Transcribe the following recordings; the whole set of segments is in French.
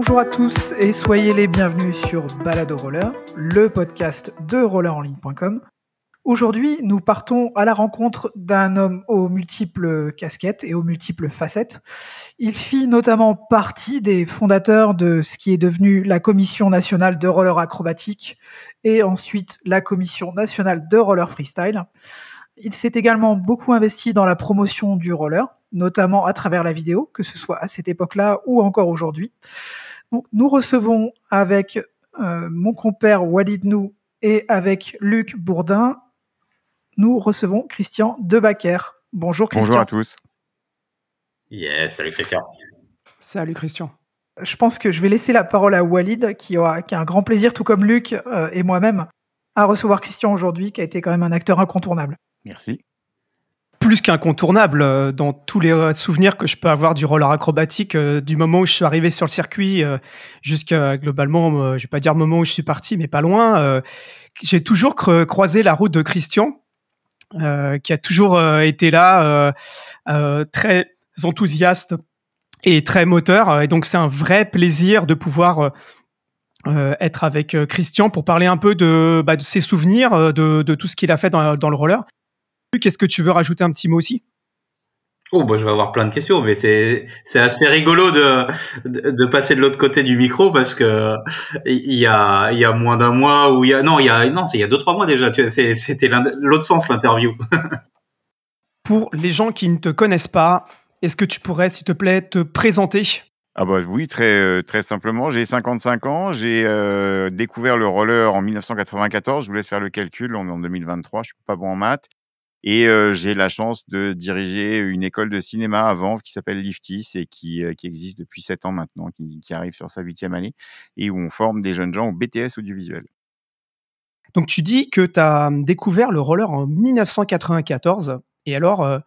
Bonjour à tous et soyez les bienvenus sur Balado Roller, le podcast de rollerenligne.com. Aujourd'hui, nous partons à la rencontre d'un homme aux multiples casquettes et aux multiples facettes. Il fit notamment partie des fondateurs de ce qui est devenu la Commission nationale de roller acrobatique et ensuite la Commission nationale de roller freestyle. Il s'est également beaucoup investi dans la promotion du roller, notamment à travers la vidéo, que ce soit à cette époque-là ou encore aujourd'hui. Nous recevons avec euh, mon compère Walid Nou et avec Luc Bourdin nous recevons Christian Debacker. Bonjour Christian. Bonjour à tous. Yes, salut Christian. Salut Christian. Je pense que je vais laisser la parole à Walid, qui, a un grand plaisir, tout comme Luc euh, et moi-même, à recevoir Christian aujourd'hui, qui a été quand même un acteur incontournable. Merci. Plus qu'incontournable euh, dans tous les euh, souvenirs que je peux avoir du roller acrobatique, du moment où je suis arrivé sur le circuit jusqu'à globalement, je vais pas dire le moment où je suis parti, mais pas loin. J'ai toujours croisé la route de Christian euh, qui a toujours euh, été là, euh, très enthousiaste et très moteur. Et donc c'est un vrai plaisir de pouvoir être avec Christian pour parler un peu de, bah, ses souvenirs, de, tout ce qu'il a fait dans le roller. Qu'est-ce que tu veux rajouter un petit mot aussi? Oh, bah, je vais avoir plein de questions, mais c'est c'est assez rigolo de, de, passer de l'autre côté du micro parce que il y a il y a moins d'un mois ou il y a non il y a non c'est il y a deux trois mois déjà. C'était l'autre sens l'interview. Pour les gens qui ne te connaissent pas, est-ce que tu pourrais, s'il te plaît, te présenter? Ah bah oui, très, euh, très simplement. J'ai 55 ans, j'ai euh, découvert le roller en 1994. Je vous laisse faire le calcul, on est en 2023, je suis pas bon en maths. Et j'ai la chance de diriger une école de cinéma à Vanves qui s'appelle Liftis et qui, qui existe depuis 7 ans maintenant, qui, qui arrive sur sa huitième année et où on forme des jeunes gens au BTS audiovisuel. Donc tu dis que tu as mmh, découvert le roller en 1994. Et alors,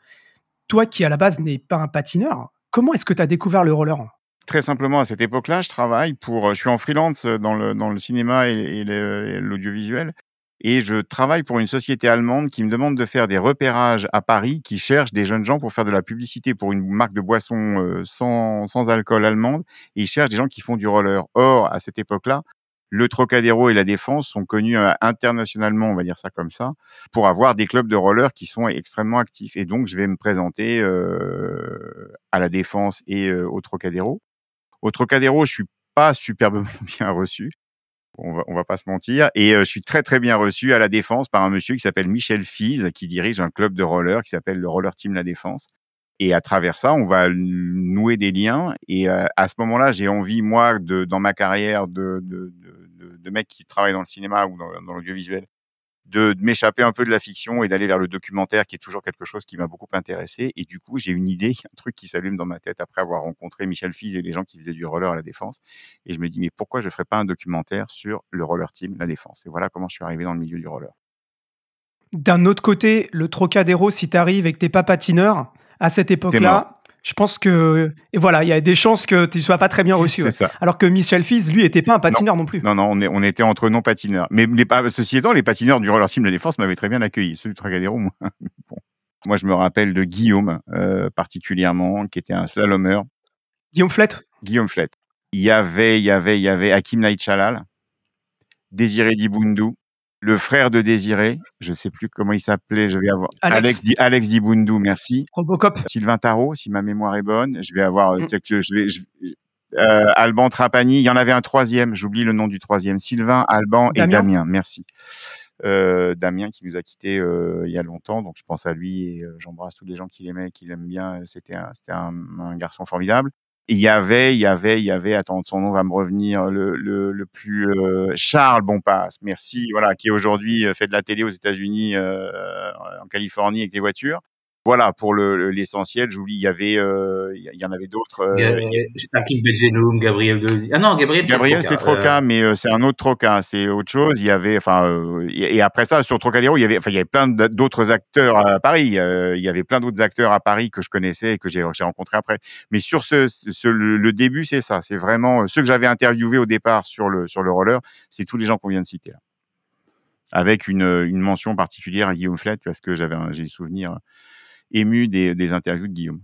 toi qui à la base n'es pas un patineur, comment est-ce que tu as découvert le roller? Très simplement, à cette époque-là, je travaille pour. Je suis en freelance dans le, dans le cinéma et l'audiovisuel et je travaille pour une société allemande qui me demande de faire des repérages à Paris, qui cherche des jeunes gens pour faire de la publicité pour une marque de boisson euh, sans, sans, alcool allemande, et ils cherchent des gens qui font du roller. Or, à cette époque-là, le Trocadéro et la Défense sont connus euh, internationalement, on va dire ça comme ça, pour avoir des clubs de roller qui sont extrêmement actifs. Et donc, je vais me présenter euh, à la Défense et au Trocadéro. Au Trocadéro, je suis pas superbement bien reçu on va, va pas se mentir. Et je suis très très bien reçu à la Défense par un monsieur qui s'appelle Michel Fize, qui dirige un club de roller qui s'appelle le Roller Team La Défense. Et à travers ça, on va nouer des liens. Et à ce moment-là, j'ai envie, moi, de, dans ma carrière de, de, de, de, mec qui travaille dans le cinéma ou dans l'audiovisuel, de, m'échapper un peu de la fiction et d'aller vers le documentaire, qui est toujours quelque chose qui m'a beaucoup intéressé. Et du coup, j'ai une idée, un truc qui s'allume dans ma tête après avoir rencontré Michel Fiz et les gens qui faisaient du roller à la Défense. Et je me dis, mais pourquoi je ne ferais pas un documentaire sur le roller team, la Défense? Et voilà comment je suis arrivé dans le milieu du roller. D'un autre côté, le Trocadéro, si tu arrives et que tu pas patineur, à cette époque-là, je pense que et voilà, il y a des chances que tu sois pas très bien reçu. Alors que Michel Fiz, lui, était pas un patineur non, plus. Non, non, on, on était entre non patineurs. Mais les, ceci étant, les patineurs du roller team de défense m'avaient très bien accueilli. Ceux du Trocadéro, moi. Moi, je me rappelle de Guillaume euh, particulièrement, qui était un slalomeur. Guillaume Flett? Guillaume Flett. Il y avait, il y avait, il y avait Hakim Naïchalal, Désiré Dibundu, le frère de Désiré, je ne sais plus comment il s'appelait, je vais avoir Alex, Alex, Dibundu, merci. Robocop. Sylvain Tarot, si ma mémoire est bonne, je vais avoir mm. je vais, euh, Alban Trapani, il y en avait un troisième, j'oublie le nom du troisième, Sylvain, Alban et Damien, merci. Euh, Damien qui nous a quittés euh, il y a longtemps, donc je pense à lui et j'embrasse tous les gens qui l'aimaient, qui l'aiment bien. C'était un, un, garçon formidable il y avait, il y avait, il y avait, attends, son nom va me revenir, le, le, le plus euh, Charles Bonpasse, merci, voilà, qui aujourd'hui euh, fait de la télé aux États-Unis, euh, en Californie avec des voitures. Voilà, pour l'essentiel, j'oublie, il y avait, euh, il y en avait d'autres. Euh, Gabriel de... Ah non, Gabriel, Gabriel c'est Troca, euh. mais c'est un autre Troca, c'est autre chose. Il y avait, enfin, et après ça, sur Trocadéro, il y avait, enfin, il y avait plein d'autres acteurs à Paris. il y avait plein d'autres acteurs à Paris que je connaissais et que j'ai rencontrés après. Mais sur ce, ce le, début, c'est ça. C'est vraiment ceux que j'avais interviewés au départ sur le, sur le roller, c'est tous les gens qu'on vient de citer là avec une, une, mention particulière à Guillaume Flett parce que j'avais j'ai le souvenir ému des, interviews de Guillaume.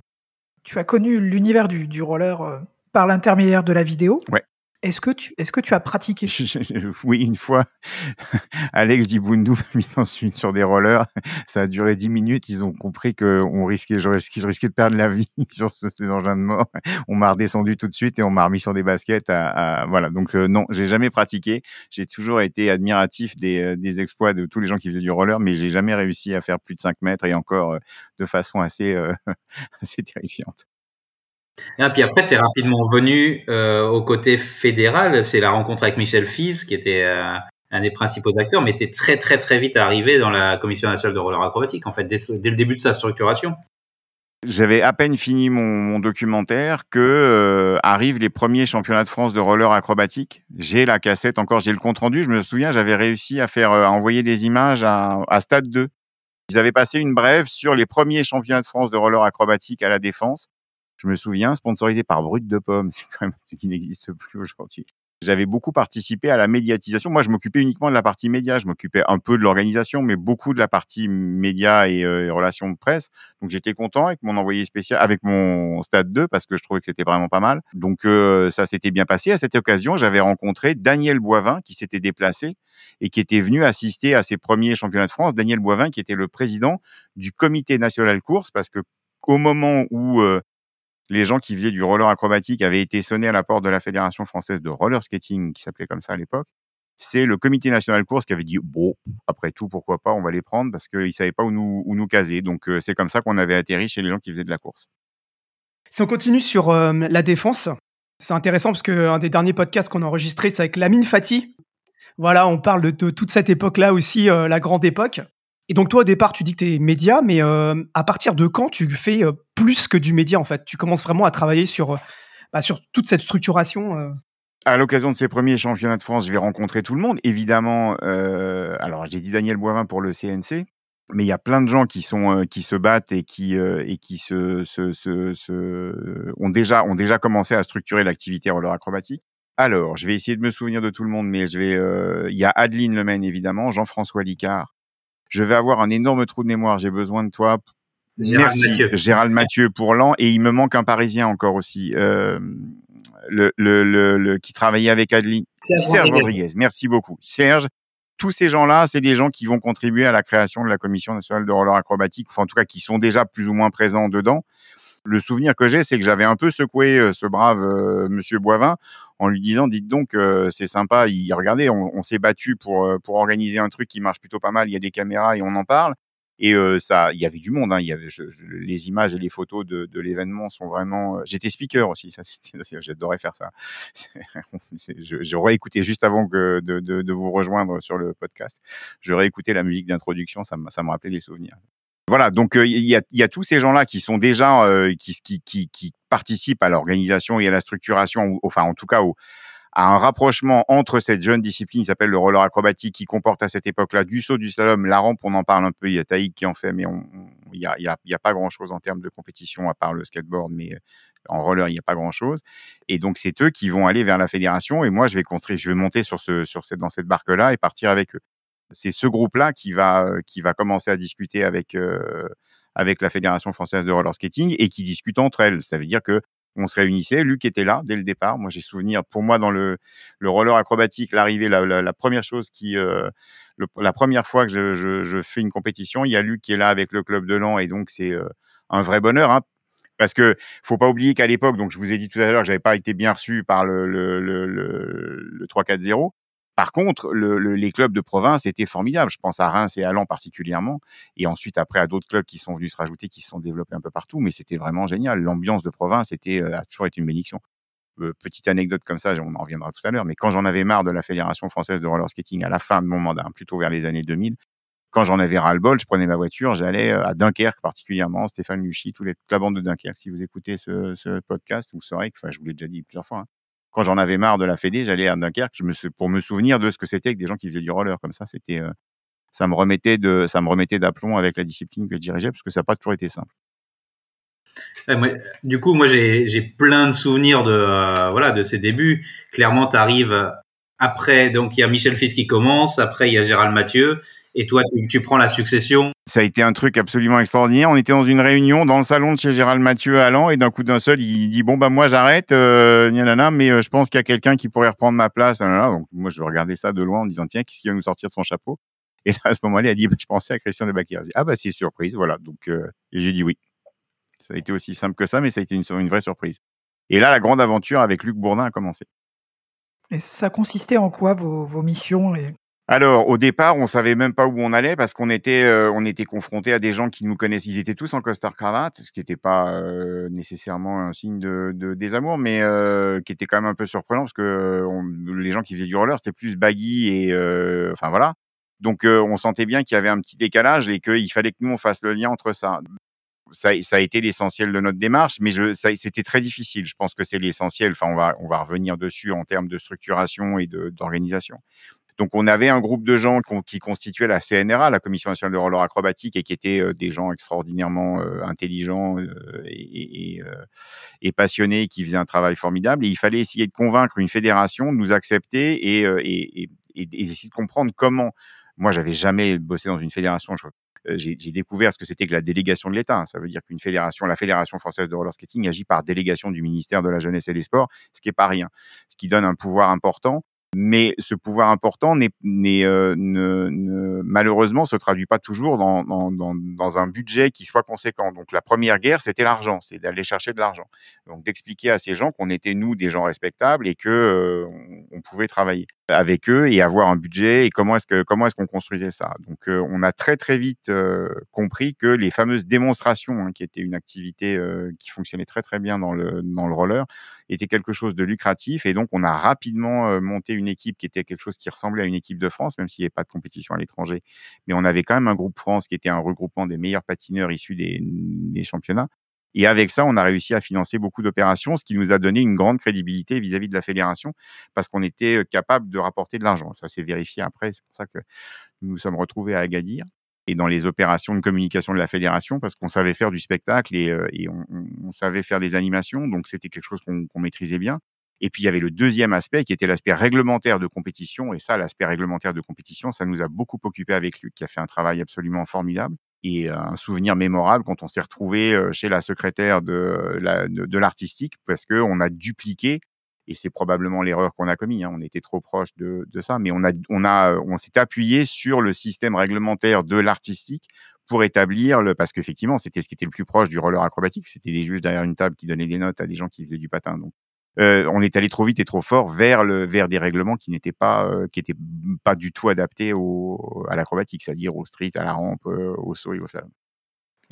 Tu as connu l'univers du, roller euh, par l'intermédiaire de la vidéo. Ouais. Est-ce que tu, est-ce que tu as pratiqué? Oui, une fois, Alex Dibundu m'a mis ensuite sur des rollers. Ça a duré 10 minutes. Ils ont compris que on risquait, je risquais, de perdre la vie sur ces engins de mort. On m'a redescendu tout de suite et on m'a remis sur des baskets. Voilà. Donc euh, non, j'ai jamais pratiqué. J'ai toujours été admiratif des, euh, des, exploits de tous les gens qui faisaient du roller, mais j'ai jamais réussi à faire plus de 5 mètres et encore euh, de façon assez, assez terrifiante. Ah, puis après, tu es rapidement venu euh, au côté fédéral. C'est la rencontre avec Michel Fiz, qui était euh, un des principaux acteurs, mais tu es très, très, très vite arrivé dans la Commission nationale de roller acrobatique, en fait, dès, le début de sa structuration. J'avais à peine fini mon, documentaire que euh, arrivent les premiers championnats de France de roller acrobatique. J'ai la cassette encore, j'ai le compte rendu. Je me souviens, j'avais réussi à faire envoyer des images à, à Stade 2. Ils avaient passé une brève sur les premiers championnats de France de roller acrobatique à la Défense je me souviens, sponsorisé par Brut de Pomme, c'est quand même ce qui n'existe plus aujourd'hui. J'avais beaucoup participé à la médiatisation. Moi, je m'occupais uniquement de la partie média. Je m'occupais un peu de l'organisation, mais beaucoup de la partie média et, euh, relations de presse. Donc, j'étais content avec mon envoyé spécial, avec mon stade 2, parce que je trouvais que c'était vraiment pas mal. Donc, euh, ça s'était bien passé. À cette occasion, j'avais rencontré Daniel Boivin, qui s'était déplacé et qui était venu assister à ses premiers championnats de France. Daniel Boivin, qui était le président du comité national course, parce que au moment où euh, les gens qui faisaient du roller acrobatique avaient été sonnés à la porte de la Fédération française de roller skating, qui s'appelait comme ça à l'époque. C'est le comité national course qui avait dit bon, après tout, pourquoi pas, on va les prendre parce qu'ils ne savaient pas où nous, où nous caser. Donc euh, c'est comme ça qu'on avait atterri chez les gens qui faisaient de la course. Si on continue sur euh, la défense, c'est intéressant parce qu'un des derniers podcasts qu'on a enregistré, c'est avec Lamine Fati. Voilà, on parle de, toute cette époque-là aussi, euh, la grande époque. Et donc toi au départ tu dis que tu es média, mais euh, à partir de quand tu fais euh, plus que du média en fait? Tu commences vraiment à travailler sur, euh, bah, sur toute cette structuration À l'occasion de ces premiers championnats de France, je vais rencontrer tout le monde. Évidemment, alors j'ai dit Daniel Boivin pour le CNC, mais il y a plein de gens qui, sont, qui se battent et qui, et qui se, se, se, ont, déjà, ont déjà commencé à structurer l'activité roller acrobatique. Alors, je vais essayer de me souvenir de tout le monde, mais je vais. Il y a Adeline Lemaine, évidemment, Jean-François Licard, je vais avoir un énorme trou de mémoire, j'ai besoin de toi. Merci, Gérald Mathieu pour l'an. Et il me manque un Parisien encore aussi, euh, le, le, le, qui travaillait avec Adeline. Serge, Rodriguez. Merci beaucoup. Serge, tous ces gens-là, c'est des gens qui vont contribuer à la création de la Commission nationale de roller acrobatique, enfin en tout cas qui sont déjà plus ou moins présents dedans le souvenir que j'ai, c'est que j'avais un peu secoué euh, ce brave euh, Monsieur Boivin en lui disant, dites donc, euh, c'est sympa. Il regardez, on, s'est battu pour pour organiser un truc qui marche plutôt pas mal. Il y a des caméras et on en parle. Et ça, il y avait du monde. Hein, il y avait les images et les photos de, de l'événement sont vraiment. J'étais speaker aussi. Ça, j'adorais faire ça. J'aurais écouté juste avant que de, de, de, vous rejoindre sur le podcast. J'aurais écouté la musique d'introduction. Ça, ça me rappelait des souvenirs. Voilà, donc il y, a, y, a, tous ces gens-là qui sont déjà qui, qui, qui, qui, participent à l'organisation et à la structuration, enfin en tout cas à un rapprochement entre cette jeune discipline qui s'appelle le roller acrobatique, qui comporte à cette époque-là du saut, du slalom, la rampe, on en parle un peu. Il y a Taïk qui en fait, mais il n'y a, pas grand-chose en termes de compétition à part le skateboard, mais en roller, il n'y a pas grand-chose. Et donc c'est eux qui vont aller vers la fédération, et moi je vais, monter sur ce, sur cette, dans cette barque-là et partir avec eux c'est ce groupe-là qui va, euh, commencer à discuter avec, euh, avec la Fédération française de roller skating et qui discute entre elles. Ça veut dire que on se réunissait. Luc était là dès le départ. Moi, j'ai souvenir, pour moi, dans le, le roller acrobatique, l'arrivée, la, première chose qui, euh, la première fois que je, fais une compétition, il y a Luc qui est là avec le club de l'an et donc c'est un vrai bonheur. Hein, parce que faut pas oublier qu'à l'époque, donc je vous ai dit tout à l'heure j'avais pas été bien reçu par le, le, le, le 3-4-0. Par contre, le, les clubs de province étaient formidables. Je pense à Reims et à Lens particulièrement. Et ensuite, après, à d'autres clubs qui sont venus se rajouter, qui se sont développés un peu partout. Mais c'était vraiment génial. L'ambiance de province était, euh, a toujours été une bénédiction. Euh, petite anecdote comme ça, on en reviendra tout à l'heure. Mais quand j'en avais marre de la Fédération française de roller skating à la fin de mon mandat, plutôt vers les années 2000, quand j'en avais ras-le-bol, je prenais ma voiture, j'allais euh, à Dunkerque particulièrement, Stéphane Luchy, tous les, toute la bande de Dunkerque. Si vous écoutez ce, ce podcast, vous saurez que, enfin, je vous l'ai déjà dit plusieurs fois, hein, quand j'en avais marre de la Fédé, j'allais à Dunkerque je me, pour me souvenir de ce que c'était que des gens qui faisaient du roller comme ça. C'était, euh, ça me remettait de, ça me remettait d'aplomb avec la discipline que je dirigeais parce que ça n'a pas toujours été simple. du coup, moi, j'ai plein de souvenirs de, euh, voilà, de ces débuts. Clairement, tu arrives après, donc il y a Michel Fils qui commence, après il y a Gérald Mathieu, et toi, tu, prends la succession. Ça a été un truc absolument extraordinaire. On était dans une réunion dans le salon de chez Gérald Mathieu à Lan, et d'un coup d'un seul, il dit bon bah moi j'arrête, euh, mais euh, je pense qu'il y a quelqu'un qui pourrait reprendre ma place. Donc moi je regardais ça de loin en disant tiens qu'est-ce qui va nous sortir de son chapeau? Et à ce moment-là, il a dit bah, je pensais à Christian de Bakir. ah bah c'est surprise, voilà. Donc euh, et j'ai dit oui. Ça a été aussi simple que ça, mais ça a été une, une vraie surprise. Et là, la grande aventure avec Luc Bourdin a commencé. Et ça consistait en quoi vos, vos missions et... Alors, au départ, on savait même pas où on allait parce qu'on était, euh, on était confronté à des gens qui nous connaissent. Ils étaient tous en costard cravate, ce qui n'était pas euh, nécessairement un signe de, de désamour, mais euh, qui était quand même un peu surprenant parce que les gens qui faisaient du roller, c'était plus baggy et, enfin voilà. Donc, on sentait bien qu'il y avait un petit décalage et qu'il fallait que nous on fasse le lien entre ça ça, ça, a été l'essentiel de notre démarche, mais c'était très difficile. Je pense que c'est l'essentiel. Enfin, on va, on va revenir dessus en termes de structuration et d'organisation. Donc, on avait un groupe de gens qui constituaient la CNRA, la Commission nationale de roller acrobatique, et qui étaient euh, des gens extraordinairement euh, intelligents euh, et, passionnés, qui faisaient un travail formidable. Et il fallait essayer de convaincre une fédération de nous accepter et, et essayer de comprendre comment. Moi, j'avais jamais bossé dans une fédération. J'ai découvert ce que c'était que la délégation de l'État. Ça veut dire qu'une fédération, la Fédération française de roller skating, agit par délégation du ministère de la Jeunesse et des Sports, ce qui est pas rien, ce qui donne un pouvoir important mais ce pouvoir important n'est, euh, ne, ne, malheureusement se traduit pas toujours dans, dans, dans, un budget qui soit conséquent. Donc la première guerre, c'était l'argent, c'est d'aller chercher de l'argent. Donc d'expliquer à ces gens qu'on était nous des gens respectables et que euh, on, pouvait travailler avec eux et avoir un budget et comment est-ce que comment est-ce qu'on construisait ça. Donc euh, on a très très vite compris que les fameuses démonstrations, hein, qui étaient une activité qui fonctionnait très très bien dans le dans le roller, était quelque chose de lucratif et donc on a rapidement monté une équipe qui était quelque chose qui ressemblait à une équipe de France, même s'il n'y avait pas de compétition à l'étranger. Mais on avait quand même un groupe France qui était un regroupement des meilleurs patineurs issus des, championnats. Et avec ça, on a réussi à financer beaucoup d'opérations, ce qui nous a donné une grande crédibilité vis-à-vis de la fédération, parce qu'on était capable de rapporter de l'argent. Ça s'est vérifié après, c'est pour ça que nous nous sommes retrouvés à Agadir et dans les opérations de communication de la fédération, parce qu'on savait faire du spectacle et, on, savait faire des animations, donc c'était quelque chose qu'on maîtrisait bien. Et puis il y avait le deuxième aspect qui était l'aspect réglementaire de compétition. Et ça, l'aspect réglementaire de compétition, ça nous a beaucoup occupé avec lui, qui a fait un travail absolument formidable et un souvenir mémorable quand on s'est retrouvé chez la secrétaire de, de, l'artistique parce que on a dupliqué et c'est probablement l'erreur qu'on a commis. Hein, on était trop proche de, ça, mais on s'est appuyé sur le système réglementaire de l'artistique pour établir le parce qu'effectivement c'était ce qui était le plus proche du roller acrobatique. C'était des juges derrière une table qui donnaient des notes à des gens qui faisaient du patin. Euh, on est allé trop vite et trop fort vers le vers des règlements qui n'étaient pas euh, qui étaient pas du tout adaptés au, à l'acrobatique, c'est-à-dire au street, à la rampe, euh, au saut et au slalom.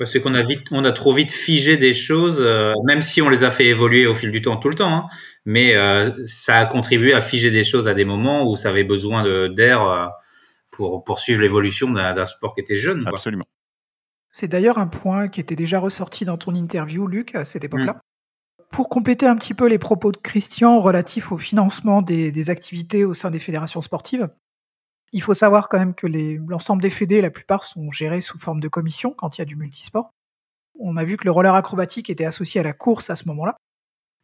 C'est qu'on a vite, on a trop vite figé des choses, même si on les a fait évoluer au fil du temps, tout le temps. Hein, mais ça a contribué à figer des choses à des moments où ça avait besoin d'air pour poursuivre l'évolution d'un sport qui était jeune. Absolument. C'est d'ailleurs un point qui était déjà ressorti dans ton interview, Luc, à cette époque-là. Mmh pour compléter un petit peu les propos de Christian relatifs au financement des, activités au sein des fédérations sportives, il faut savoir quand même que l'ensemble des fédés, la plupart, sont gérés sous forme de commission quand il y a du multisport. On a vu que le roller acrobatique était associé à la course à ce moment-là.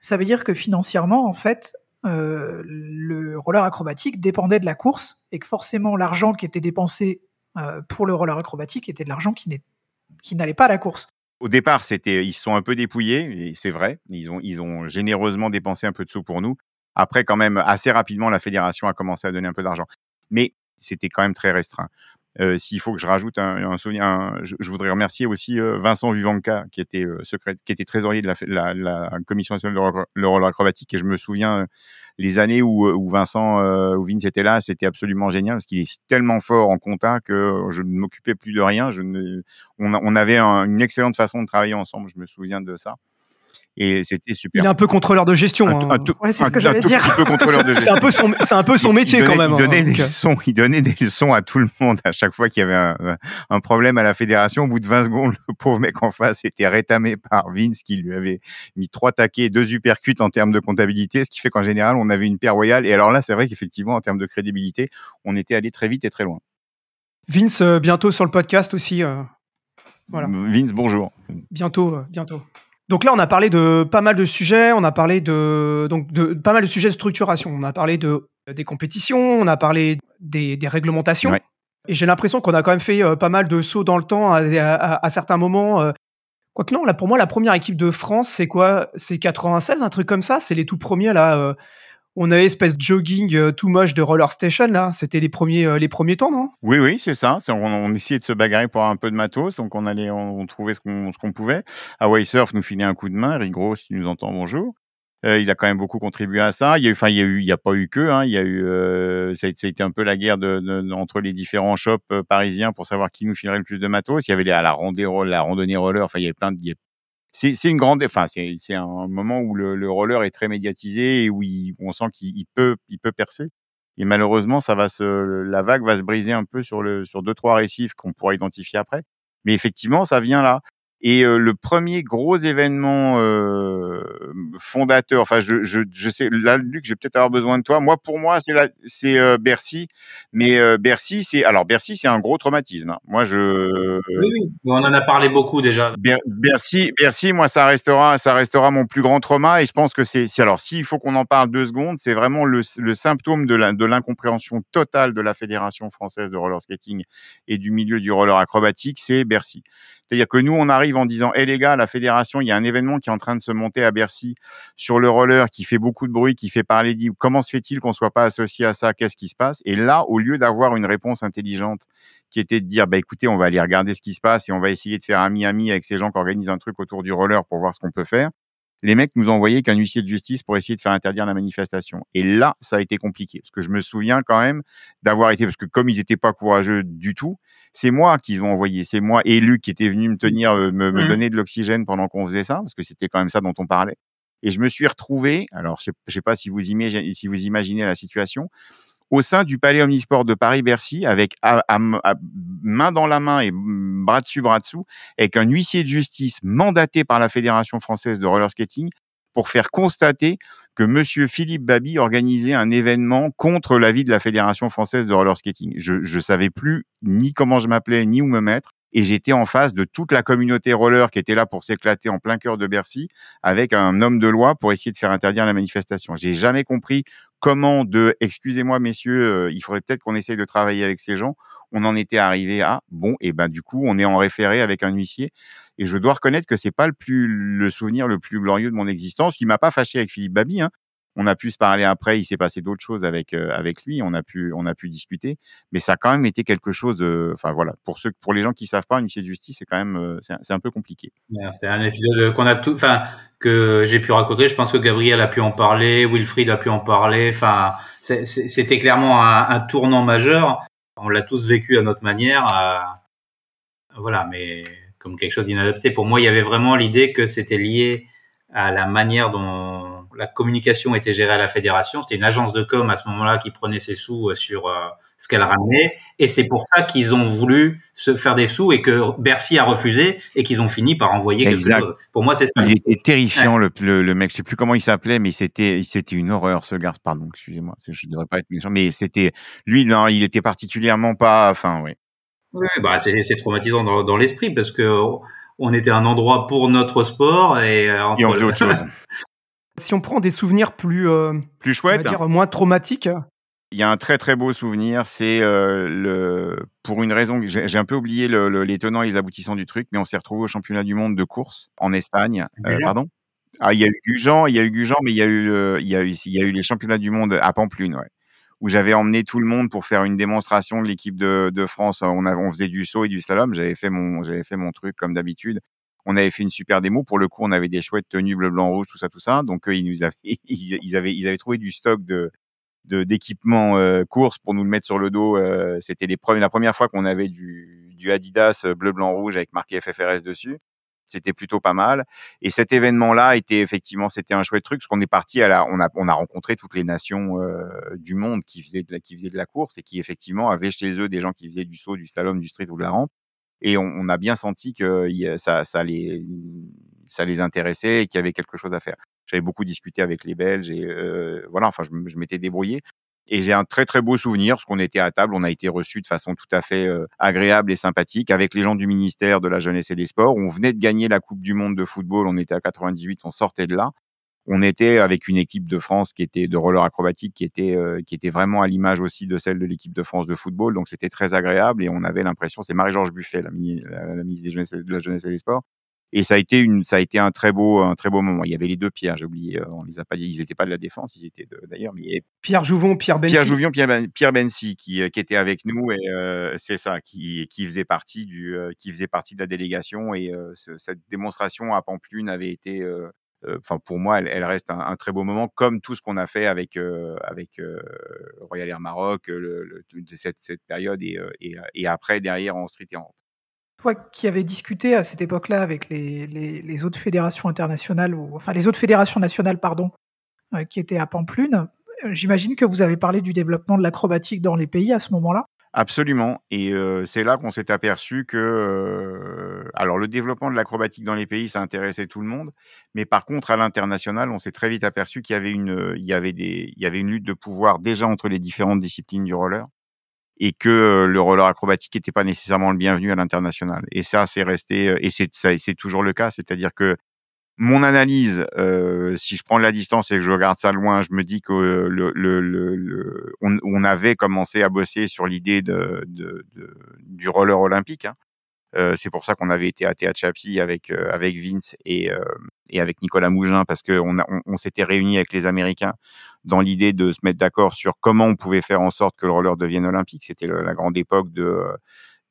Ça veut dire que financièrement, en fait, euh, le roller acrobatique dépendait de la course et que forcément l'argent qui était dépensé euh, pour le roller acrobatique était de l'argent qui n'allait pas à la course au départ, c'était, ils sont un peu dépouillés, c'est vrai. Ils ont, ils ont généreusement dépensé un peu de sous pour nous. Après, quand même, assez rapidement, la fédération a commencé à donner un peu d'argent. Mais c'était quand même très restreint. Euh, s'il faut que je rajoute un, souvenir, je, voudrais remercier aussi euh, Vincent Vivanca, qui était euh, qui était trésorier de la, commission nationale de le roller acrobatique. Et je me souviens les années où, où Vincent Vince était là, c'était absolument génial parce qu'il est tellement fort en compta que je ne m'occupais plus de rien. On avait une excellente façon de travailler ensemble. Je me souviens de ça et c'était super. Il est un peu contrôleur de gestion. Hein. c'est ce que j'allais dire. c'est un peu son, c'est un peu son métier quand même. Il donnait, hein, des leçons, il donnait des leçons à tout le monde à chaque fois qu'il y avait un, un, problème à la fédération. Au bout de 20 secondes, le pauvre mec en face était rétamé par Vince qui lui avait mis trois taquets, deux uppercuts en termes de comptabilité, ce qui fait qu'en général, on avait une paire royale. Et alors là, c'est vrai qu'effectivement, en termes de crédibilité, on était allé très vite et très loin. Vince, euh, bientôt sur le podcast aussi. Euh, voilà. Vince, bonjour. Bientôt, euh, bientôt. Donc là, on a parlé de pas mal de sujets, on a parlé de, donc de pas mal de sujets de structuration. On a parlé de, des compétitions, on a parlé des, réglementations. Et j'ai l'impression qu'on a quand même fait pas mal de sauts dans le temps à, certains moments. Quoique non, là, pour moi, la première équipe de France, c'est quoi? C'est 96, un truc comme ça? C'est les tout premiers, là on avait espèce de jogging euh, tout moche de Roller Station là. C'était les premiers, euh, les premiers temps, non? Oui, oui, c'est ça. On, essayait de se bagarrer pour un peu de matos, donc on allait, on, trouvait ce qu'on pouvait. Hawaii Surf nous filait un coup de main. Rigro, si tu nous entends, bonjour. Euh, il a quand même beaucoup contribué à ça. Il y a eu, enfin, il y a eu, il y a pas eu que, hein, il y a eu, ça, a été un peu la guerre de, entre les différents shops parisiens pour savoir qui nous filerait le plus de matos. Il y avait les, à la randonnée, la randonnée roller. Enfin, il y avait plein de, c'est une grande, enfin c'est un moment où le, le, roller est très médiatisé et où on sent qu'il peut, il peut percer. Et malheureusement, ça va se, la vague va se briser un peu sur le, sur deux trois récifs qu'on pourra identifier après. Mais effectivement, ça vient là. Et le premier gros événement fondateur, enfin, je, je, je, sais, là, Luc, je vais peut-être avoir besoin de toi. Moi, pour moi, c'est c'est Bercy, mais Bercy, c'est alors Bercy, c'est un gros traumatisme. Hein. Moi, je. Oui, oui, on en a parlé beaucoup déjà. Bercy, Bercy, moi, ça restera, ça restera mon plus grand trauma, et je pense que c'est, alors, s'il faut qu'on en parle deux secondes, c'est vraiment le, le symptôme de l'incompréhension totale de la fédération française de roller skating et du milieu du roller acrobatique, c'est Bercy. C'est-à-dire que nous, on arrive en disant, hé les gars, la fédération, il y a un événement qui est en train de se monter à Bercy sur le roller, qui fait beaucoup de bruit, qui fait parler dit, comment se fait-il qu'on soit pas associé à ça? Qu'est-ce qui se passe? Et là, au lieu d'avoir une réponse intelligente qui était de dire, bah écoutez, on va aller regarder ce qui se passe et on va essayer de faire ami-ami avec ces gens qui organisent un truc autour du roller pour voir ce qu'on peut faire les mecs nous ont envoyé qu'un huissier de justice pour essayer de faire interdire la manifestation. Et là, ça a été compliqué. Parce que je me souviens quand même d'avoir été, parce que comme ils n'étaient pas courageux du tout, c'est moi qu'ils ont envoyé. C'est moi et Luc qui était venu me tenir, euh, me, me mmh. donner de l'oxygène pendant qu'on faisait ça, parce que c'était quand même ça dont on parlait. Et je me suis retrouvé, alors je sais, sais pas si vous, imaginez, si vous imaginez la situation, au sein du Palais Omnisport de Paris-Bercy, avec main dans la main et bras dessus, bras dessous, avec un huissier de justice mandaté par la Fédération française de roller skating pour faire constater que Monsieur Philippe Babi organisait un événement contre l'avis de la Fédération française de roller skating. Je ne savais plus ni comment je m'appelais, ni où me mettre et j'étais en face de toute la communauté roller qui était là pour s'éclater en plein cœur de Bercy avec un homme de loi pour essayer de faire interdire la manifestation. J'ai jamais compris comment de, excusez-moi messieurs, euh, il faudrait peut-être qu'on essaye de travailler avec ces gens. On en était arrivé à bon et ben du coup on est en référé avec un huissier et je dois reconnaître que c'est pas le plus le souvenir le plus glorieux de mon existence, qui m'a pas fâché avec Philippe Babi. Hein on a pu se parler après. Il s'est passé d'autres choses avec euh, avec lui. On a pu on a pu discuter, mais ça a quand même été quelque chose. Enfin voilà, pour ceux pour les gens qui savent pas, une de justice, c'est quand même euh, c'est un peu compliqué. C'est un épisode qu'on a tout, enfin que j'ai pu raconter. Je pense que Gabriel a pu en parler, Wilfried a pu en parler. Enfin, c'était clairement un, tournant majeur. On l'a tous vécu à notre manière. voilà, mais comme quelque chose d'inadapté. Pour moi, il y avait vraiment l'idée que c'était lié à la manière dont la communication était gérée à la fédération. C'était une agence de com à ce moment-là qui prenait ses sous euh, sur euh, ce qu'elle ramenait. Et c'est pour ça qu'ils ont voulu se faire des sous et que Bercy a refusé et qu'ils ont fini par envoyer quelque chose. Pour moi, c'est ça. Il était terrifiant, le, le, mec. Je sais plus comment il s'appelait, mais c'était, c'était une horreur, ce gars. Pardon, excusez-moi. Je ne devrais pas être méchant, mais c'était, lui, non, il était particulièrement pas, enfin, oui. Oui, bah, c'est, traumatisant dans, dans l'esprit parce que on était un endroit pour notre sport et, euh, entre et on faisait autre chose. Si on prend des souvenirs plus, euh, plus chouettes, dire, moins traumatiques. Il y a un très très beau souvenir, c'est euh, le pour une raison que j'ai un peu oublié le, les tenants et les aboutissants du truc, mais on s'est retrouvé au championnat du monde de course en Espagne. Euh, pardon. Ah, il y a eu Gujan, il y a eu Gujan, mais il y a eu il y a eu il y a eu les championnats du monde à Pamplune, ouais, où j'avais emmené tout le monde pour faire une démonstration de l'équipe de, de, France. On, on faisait du saut et du slalom. J'avais fait mon j'avais fait mon truc comme d'habitude on avait fait une super démo. Pour le coup, on avait des chouettes tenues bleu, blanc, rouge, tout ça, tout ça. Donc, ils nous avaient, ils, avaient, ils avaient trouvé du stock de, d'équipements euh, course pour nous le mettre sur le dos. Euh, c'était les la première fois qu'on avait du, du Adidas euh, bleu, blanc, rouge avec marqué FFRS dessus. C'était plutôt pas mal. Et cet événement-là était effectivement, c'était un chouette truc parce qu'on est parti à la, on a, on a rencontré toutes les nations du monde qui faisaient de la, qui faisaient de la course et qui effectivement avaient chez eux des gens qui faisaient du saut, du slalom, du street ou de la rampe et on, a bien senti que ça, ça, les, ça les intéressait et qu'il y avait quelque chose à faire. J'avais beaucoup discuté avec les Belges et euh, voilà, enfin, je, m'étais débrouillé. Et j'ai un très très beau souvenir parce qu'on était à table, on a été reçus de façon tout à fait euh, agréable et sympathique avec les gens du ministère de la jeunesse et des sports. On venait de gagner la Coupe du Monde de football, on était à 98, on sortait de là. On était avec une équipe de France qui était de roller acrobatique qui était qui était vraiment à l'image aussi de celle de l'équipe de France de football donc c'était très agréable et on avait l'impression c'est Marie-Georges Buffet la, la, ministre de la jeunesse et des sports et ça a été une, ça a été un très beau, un très beau moment. Il y avait les deux Pierre, j'ai oublié, euh, on les a pas dit, ils n'étaient pas de la défense, ils étaient d'ailleurs, mais Pierre Jouvon, Pierre Bensi. Pierre Jouvon, Pierre, ben, Pierre Bensi qui, euh, qui était avec nous et euh, c'est ça, qui, qui faisait partie du, qui faisait partie de la délégation et cette démonstration à Pamplune avait été, enfin pour moi, elle, reste un, très beau moment, comme tout ce qu'on a fait avec avec Royal Air Maroc, cette, période et, après derrière en street et en toi qui avais discuté à cette époque-là avec les, autres fédérations internationales, enfin les autres fédérations nationales, pardon, euh, qui étaient à Pamplune, euh, j'imagine que vous avez parlé du développement de l'acrobatique dans les pays à ce moment-là. Absolument. Et euh, c'est là qu'on s'est aperçu que, alors le développement de l'acrobatique dans les pays, ça intéressait tout le monde, mais par contre à l'international, on s'est très vite aperçu qu'il y avait une, il y avait des, il y avait une lutte de pouvoir déjà entre les différentes disciplines du roller et que le roller acrobatique n'était pas nécessairement le bienvenu à l'international. Et ça, c'est resté, et c'est toujours le cas, c'est-à-dire que mon analyse, euh, si je prends de la distance et que je regarde ça loin, je me dis que le, le, le, on, on, avait commencé à bosser sur l'idée de, de, de, du roller olympique. Hein. Euh, c'est pour ça qu'on avait été à Tehachapi avec euh, avec Vince et euh, et avec Nicolas Mougin parce que on, on s'était réunis avec les Américains dans l'idée de se mettre d'accord sur comment on pouvait faire en sorte que le roller devienne olympique. C'était la grande époque de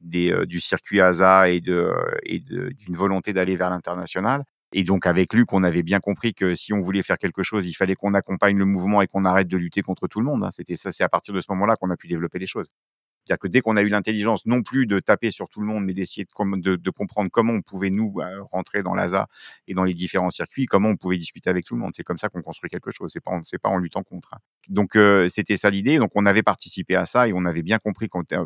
des, du circuit ASA et de et d'une volonté d'aller vers l'international. Et donc avec Luc, on avait bien compris que si on voulait faire quelque chose, il fallait qu'on accompagne le mouvement et qu'on arrête de lutter contre tout le monde. Hein. C'était ça, c'est à partir de ce moment-là qu'on a pu développer les choses. C'est-à-dire que dès qu'on a eu l'intelligence, non plus de taper sur tout le monde, mais d'essayer de, de, comprendre comment on pouvait, nous, euh, rentrer dans l'ASA et dans les différents circuits, comment on pouvait discuter avec tout le monde. C'est comme ça qu'on construit quelque chose. C'est pas, pas en luttant contre. Hein. Donc, euh, c'était ça l'idée. Donc, on avait participé à ça et on avait bien compris euh,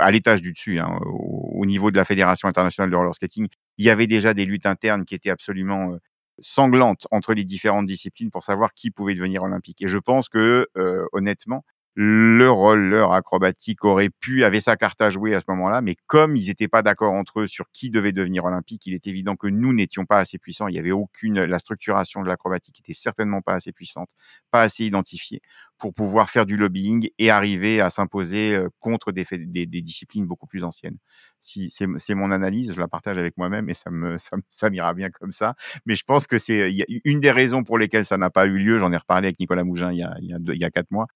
à l'étage du dessus, hein, au, niveau de la Fédération internationale de roller skating, il y avait déjà des luttes internes qui étaient absolument sanglantes entre les différentes disciplines pour savoir qui pouvait devenir olympique. Et je pense que, honnêtement, le roller acrobatique aurait pu, avait sa carte à jouer à ce moment-là, mais comme ils n'étaient pas d'accord entre eux sur qui devait devenir olympique, il est évident que nous n'étions pas assez puissants. Il y avait aucune, la structuration de l'acrobatique était certainement pas assez puissante, pas assez identifiée pour pouvoir faire du lobbying et arriver à s'imposer euh, contre des, des, des, disciplines beaucoup plus anciennes. Si c'est mon analyse, je la partage avec moi-même et ça me ça, ça m'ira bien comme ça. Mais je pense que c'est une des raisons pour lesquelles ça n'a pas eu lieu. J'en ai reparlé avec Nicolas Mougin il y a, il y a, il y a quatre mois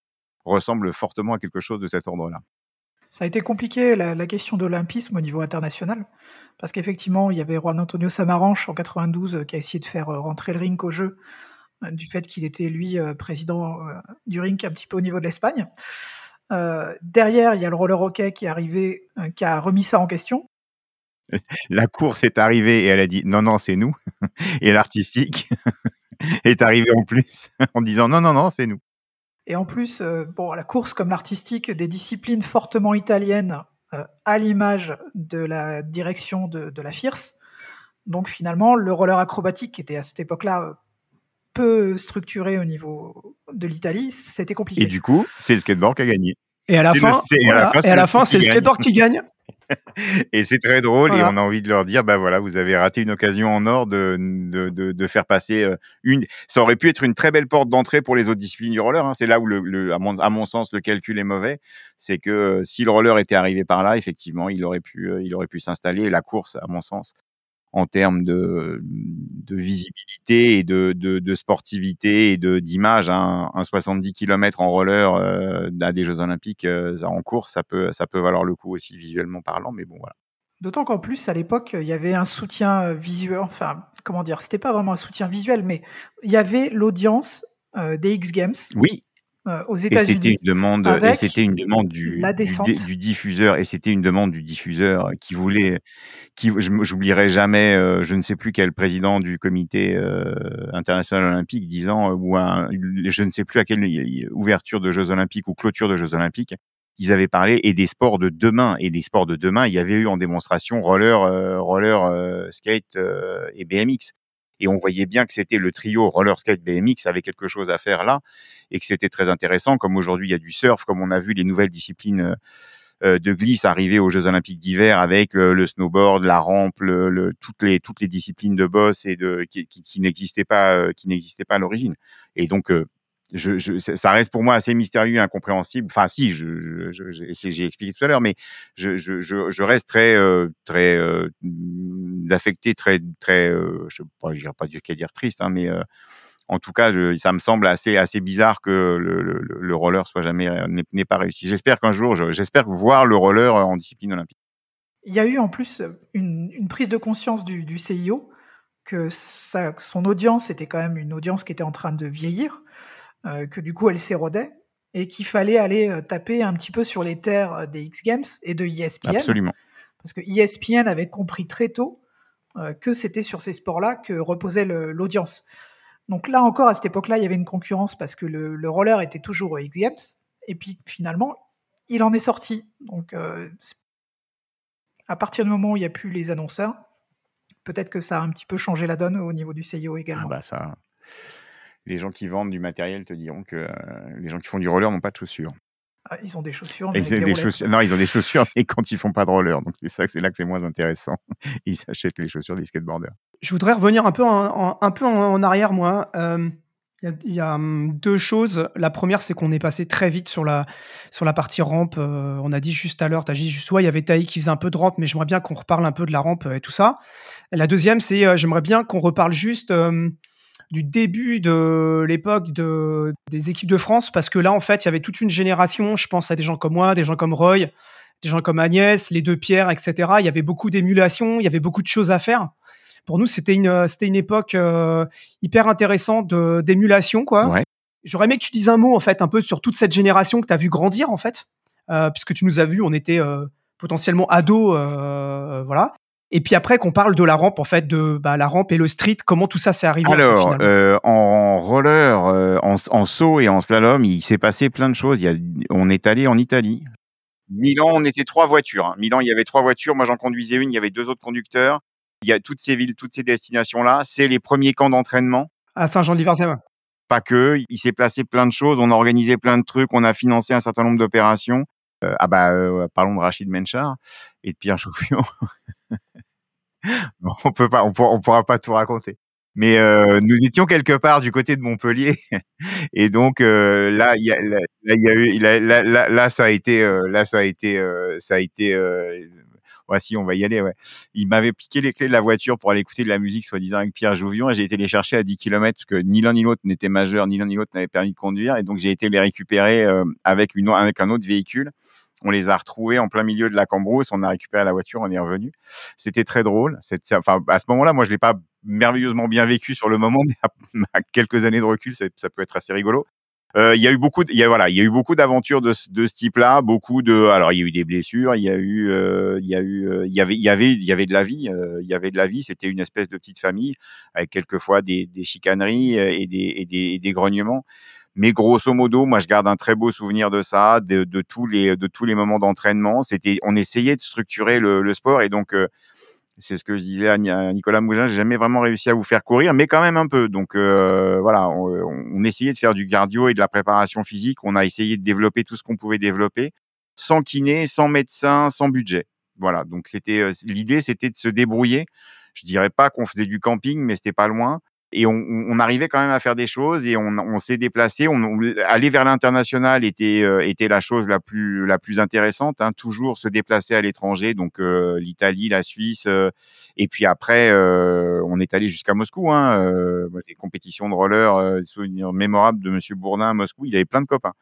ressemble fortement à quelque chose de cet ordre-là. Ça a été compliqué la, question de l'olympisme au niveau international, parce qu'effectivement, il y avait Juan Antonio Samaranch en 92 euh, qui a essayé de faire euh, rentrer le rink au jeu, euh, du fait qu'il était lui président du rink un petit peu au niveau de l'Espagne. derrière, il y a le roller hockey qui est arrivé, qui a remis ça en question. La course est arrivée et elle a dit non, non, c'est nous. Et l'artistique est arrivé en plus en disant non, non, non, c'est nous. Et en plus, euh, bon, la course comme l'artistique, des disciplines fortement italiennes euh, à l'image de la direction de, la FIRS. Donc finalement, le roller acrobatique, qui était à cette époque-là euh, peu structuré au niveau de l'Italie, c'était compliqué. Et du coup, c'est le skateboard qui a gagné. Et à la fin, et à la fin, c'est le skateboard qui gagne. et c'est très drôle et on a envie de leur dire, bah voilà, vous avez raté une occasion en or de, de, de, de faire passer euh, une. Ça aurait pu être une très belle porte d'entrée pour les autres disciplines du roller. Hein. C'est là où, le, le à, mon, à, mon, sens, le calcul est mauvais. C'est que euh, si le roller était arrivé par là, effectivement, il aurait pu, euh, il aurait pu s'installer. La course, à mon sens, en termes de, de visibilité et de, de, de sportivité et de d'image. Hein. Un 70 km en roller euh, à des Jeux Olympiques euh, en course, ça peut, ça peut valoir le coup aussi visuellement parlant, mais bon voilà. D'autant qu'en plus, à l'époque, il y avait un soutien euh, visuel, enfin, comment dire, c'était pas vraiment un soutien visuel, mais il y avait l'audience euh, des X Games. Oui, euh, aux États-Unis. C'était une demande, et c'était une demande du, du, du, diffuseur, et c'était une demande du diffuseur qui voulait, qui, j'oublierai jamais, euh, je ne sais plus quel président du comité euh, international olympique disant, ou un, je ne sais plus à quelle ouverture de Jeux olympiques ou clôture de Jeux olympiques, ils avaient parlé et des sports de demain et des sports de demain. Il y avait eu en démonstration roller, roller, skate et BMX et on voyait bien que c'était le trio roller skate BMX avait quelque chose à faire là et que c'était très intéressant comme aujourd'hui il y a du surf comme on a vu les nouvelles disciplines de glisse arrivé aux Jeux Olympiques d'hiver avec le, snowboard, la rampe, toutes les toutes les disciplines de boss et de qui, qui, n'existaient pas qui n'existaient pas à l'origine. Et donc ça reste pour moi assez mystérieux, incompréhensible. Enfin, si, j'ai expliqué tout à l'heure, mais je, reste très, euh, euh, affecté, très, euh, je ne dirais pas qu'à dire triste, hein, mais en tout cas, ça me semble assez, bizarre que le, le, le roller soit jamais n'ait pas réussi. J'espère qu'un jour, j'espère voir le roller en discipline olympique. Il y a eu en plus une, prise de conscience du, du CIO que son audience était quand même une audience qui était en train de vieillir que du coup elle s'érodait et qu'il fallait aller euh, taper un petit peu sur les terres euh, des X Games et de ESPN. Absolument. Parce que ESPN avait compris très tôt que c'était sur ces sports-là que reposait l'audience. Donc là encore, à cette époque-là, il y avait une concurrence parce que le, roller était toujours aux X Games. Et puis finalement, il en est sorti. Donc à partir du moment où il n'y a plus les annonceurs, peut-être que ça a un petit peu changé la donne au niveau du CIO également. Ah bah ça, les gens qui vendent du matériel te diront que euh, les gens qui font du roller n'ont pas de chaussures. Ah, ils ont des chaussures. Mais des chaussures. Non, ils ont des chaussures, mais quand ils font pas de roller. Donc c'est ça, c'est là que c'est moins intéressant. ils s'achètent les chaussures des skateboarders. Je voudrais revenir un peu en, un peu en, arrière, moi. Euh, il y, a hum, deux choses. La première, c'est qu'on est passé très vite sur la, sur la partie rampe. Euh, on a dit juste à l'heure, tu as dit juste, ouais, il y avait Taï qui faisait un peu de rampe, mais j'aimerais bien qu'on reparle un peu de la rampe et tout ça. la deuxième, c'est j'aimerais bien qu'on reparle juste du début de l'époque de, des équipes de France, parce que là, en fait, il y avait toute une génération, je pense à des gens comme moi, des gens comme Roy, des gens comme Agnès, les deux Pierre, etc. Il y avait beaucoup d'émulation, il y avait beaucoup de choses à faire. Pour nous, c'était une, c'était une époque euh, hyper intéressante d'émulation, quoi. J'aurais aimé que tu dises un mot, en fait, un peu sur toute cette génération que tu as vu grandir, en fait, euh, puisque tu nous as vu, on était euh, potentiellement ados, voilà. Et puis après qu'on parle de la rampe, en fait, de bah, la rampe et le street, comment tout ça s'est arrivé Alors, euh, en roller, euh, en, saut et en slalom, il s'est passé plein de choses. Il y a, on est allé en Italie. Milan, on était trois voitures. Hein. Milan, il y avait trois voitures. Moi, j'en conduisais une. Il y avait deux autres conducteurs. Il y a toutes ces villes, toutes ces destinations-là. C'est les premiers camps d'entraînement. À Saint-Jean-de-Livarcière. Pas que. Il s'est placé plein de choses. On a organisé plein de trucs. On a financé un certain nombre d'opérations. Euh, ah bah, parlons de Rachid Menchar et de Pierre Chauffion. on peut pas, on pourra, on pourra pas tout raconter. Mais euh, nous étions quelque part du côté de Montpellier, et donc euh, là, il y a, là, eu, là, ça a été, euh, là, ça a été, euh, ça a été. Voici, on va y aller. Ouais. Il m'avait piqué les clés de la voiture pour aller écouter de la musique, soi-disant avec Pierre Jouvion, et j'ai été les chercher à 10 km parce que ni l'un ni l'autre n'était majeur, ni l'un ni l'autre n'avait permis de conduire, et donc j'ai été les récupérer avec une, avec un autre véhicule on les a retrouvés en plein milieu de la Cambrousse. On a récupéré la voiture, on est revenu. C'était très drôle. Enfin, à ce moment-là, moi, je l'ai pas merveilleusement bien vécu sur le moment, mais à, quelques années de recul, ça, peut être assez rigolo. Euh, il y a eu beaucoup, il y a voilà, il y a eu beaucoup d'aventures de, de ce type-là, beaucoup de, alors il y a eu des blessures, il y a eu, euh, il y a eu, euh, il y avait, il y avait, il y avait de la vie, il y avait de la vie. C'était une espèce de petite famille avec quelquefois des, des chicaneries et des, et des, et des grognements. Mais grosso modo, moi, je garde un très beau souvenir de ça, de, de tous les de tous les moments d'entraînement. C'était, on essayait de structurer le, le sport et donc euh, c'est ce que je disais à Nicolas Mougin, j'ai jamais vraiment réussi à vous faire courir, mais quand même un peu. Donc euh, voilà, on, on, essayait de faire du cardio et de la préparation physique. On a essayé de développer tout ce qu'on pouvait développer, sans kiné, sans médecin, sans budget. Voilà. Donc c'était euh, l'idée, c'était de se débrouiller. Je dirais pas qu'on faisait du camping, mais c'était pas loin et on, on, arrivait quand même à faire des choses et on, on s'est déplacé. On, aller vers l'international était euh, était la chose la plus la plus intéressante. Hein, toujours se déplacer à l'étranger, donc euh, l'Italie, la Suisse, euh, et puis après on est allé jusqu'à Moscou. Hein, des compétitions de roller, souvenir mémorable de Monsieur Bourdin à Moscou. Il avait plein de copains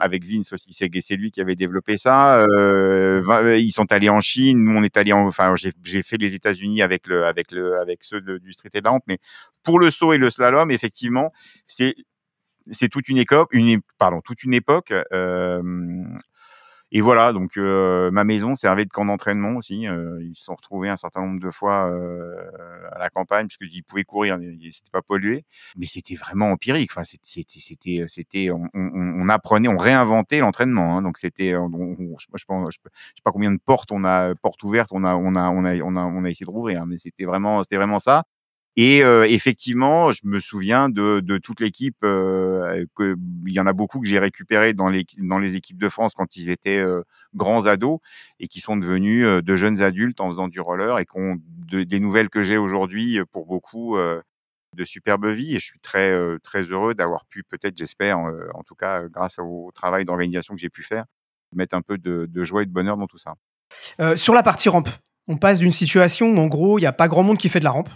avec Vince aussi, c'est lui qui avait développé ça. Euh, ils sont allés en Chine, nous on est allé en, enfin j'ai fait les États-Unis avec le, avec le, avec ceux du street de mais pour le saut et le slalom, effectivement, c'est c'est toute une époque, une pardon, toute une époque. Euh, et voilà, donc euh, ma maison servait de camp d'entraînement aussi. Euh, ils se sont retrouvés un certain nombre de fois euh, à la campagne puisqu'ils pouvaient courir, c'était pas pollué, mais c'était vraiment empirique. Enfin, c'était, c'était, on, on, apprenait, on réinventait l'entraînement. Hein, donc c'était, je, je, pense, je, sais pas combien de portes on a, portes ouvertes, on a, on a, on a, on a, on a essayé de rouvrir, hein, mais c'était vraiment, c'était vraiment ça. Et euh, effectivement, je me souviens de, de toute l'équipe. Euh, il y en a beaucoup que j'ai récupéré dans les, dans les équipes de France quand ils étaient euh, grands ados et qui sont devenus de jeunes adultes en faisant du roller et qui ont des nouvelles que j'ai aujourd'hui pour beaucoup de superbes vies. Et je suis très, très heureux d'avoir pu, peut-être, j'espère, en tout cas, grâce au travail d'organisation que j'ai pu faire, mettre un peu de, de, joie et de bonheur dans tout ça. sur la partie rampe, on passe d'une situation où, en gros, il n'y a pas grand monde qui fait de la rampe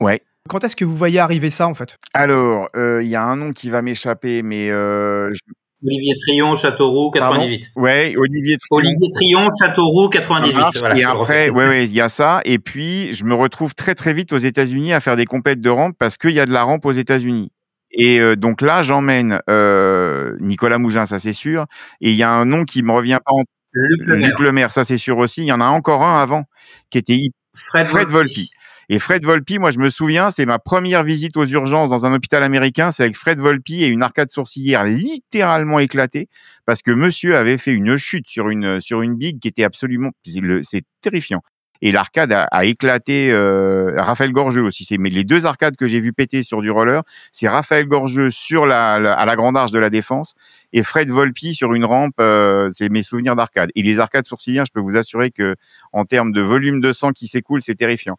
Ouais. Quand est-ce que vous voyez arriver ça, en fait? Alors, euh, il y a un nom qui va m'échapper, mais... Euh, je... Olivier Trion, Châteauroux, 98. Pardon ouais, Olivier Trion. Olivier Trion, Châteauroux, 98. Voilà, et après, ouais, ouais, il y a ça. Et puis, je me retrouve très, très vite aux États-Unis à faire des compètes de rampe parce qu'il y a de la rampe aux États-Unis. Et euh, donc là, j'emmène euh, Nicolas Mougin, ça c'est sûr. Et il y a un nom qui me revient pas en Luc Luc Lemaire, ça c'est sûr aussi. Il y en a encore un avant qui était Fred, Fred Volpi. Volpi. Et Fred Volpi, moi je me souviens, c'est ma première visite aux urgences dans un hôpital américain, c'est avec Fred Volpi et une arcade sourcilière littéralement éclatée parce que monsieur avait fait une chute sur une sur une big qui était absolument c'est terrifiant. Et l'arcade a, a, éclaté. Euh, Raphaël Gorgeux aussi. C'est mais les deux arcades que j'ai vu péter sur du roller, c'est Raphaël Gorgeux sur la, la, à la grande arche de la Défense et Fred Volpi sur une rampe. Euh, c'est mes souvenirs d'arcade. Et les arcades sourcilières, je peux vous assurer que en termes de volume de sang qui s'écoule, c'est terrifiant.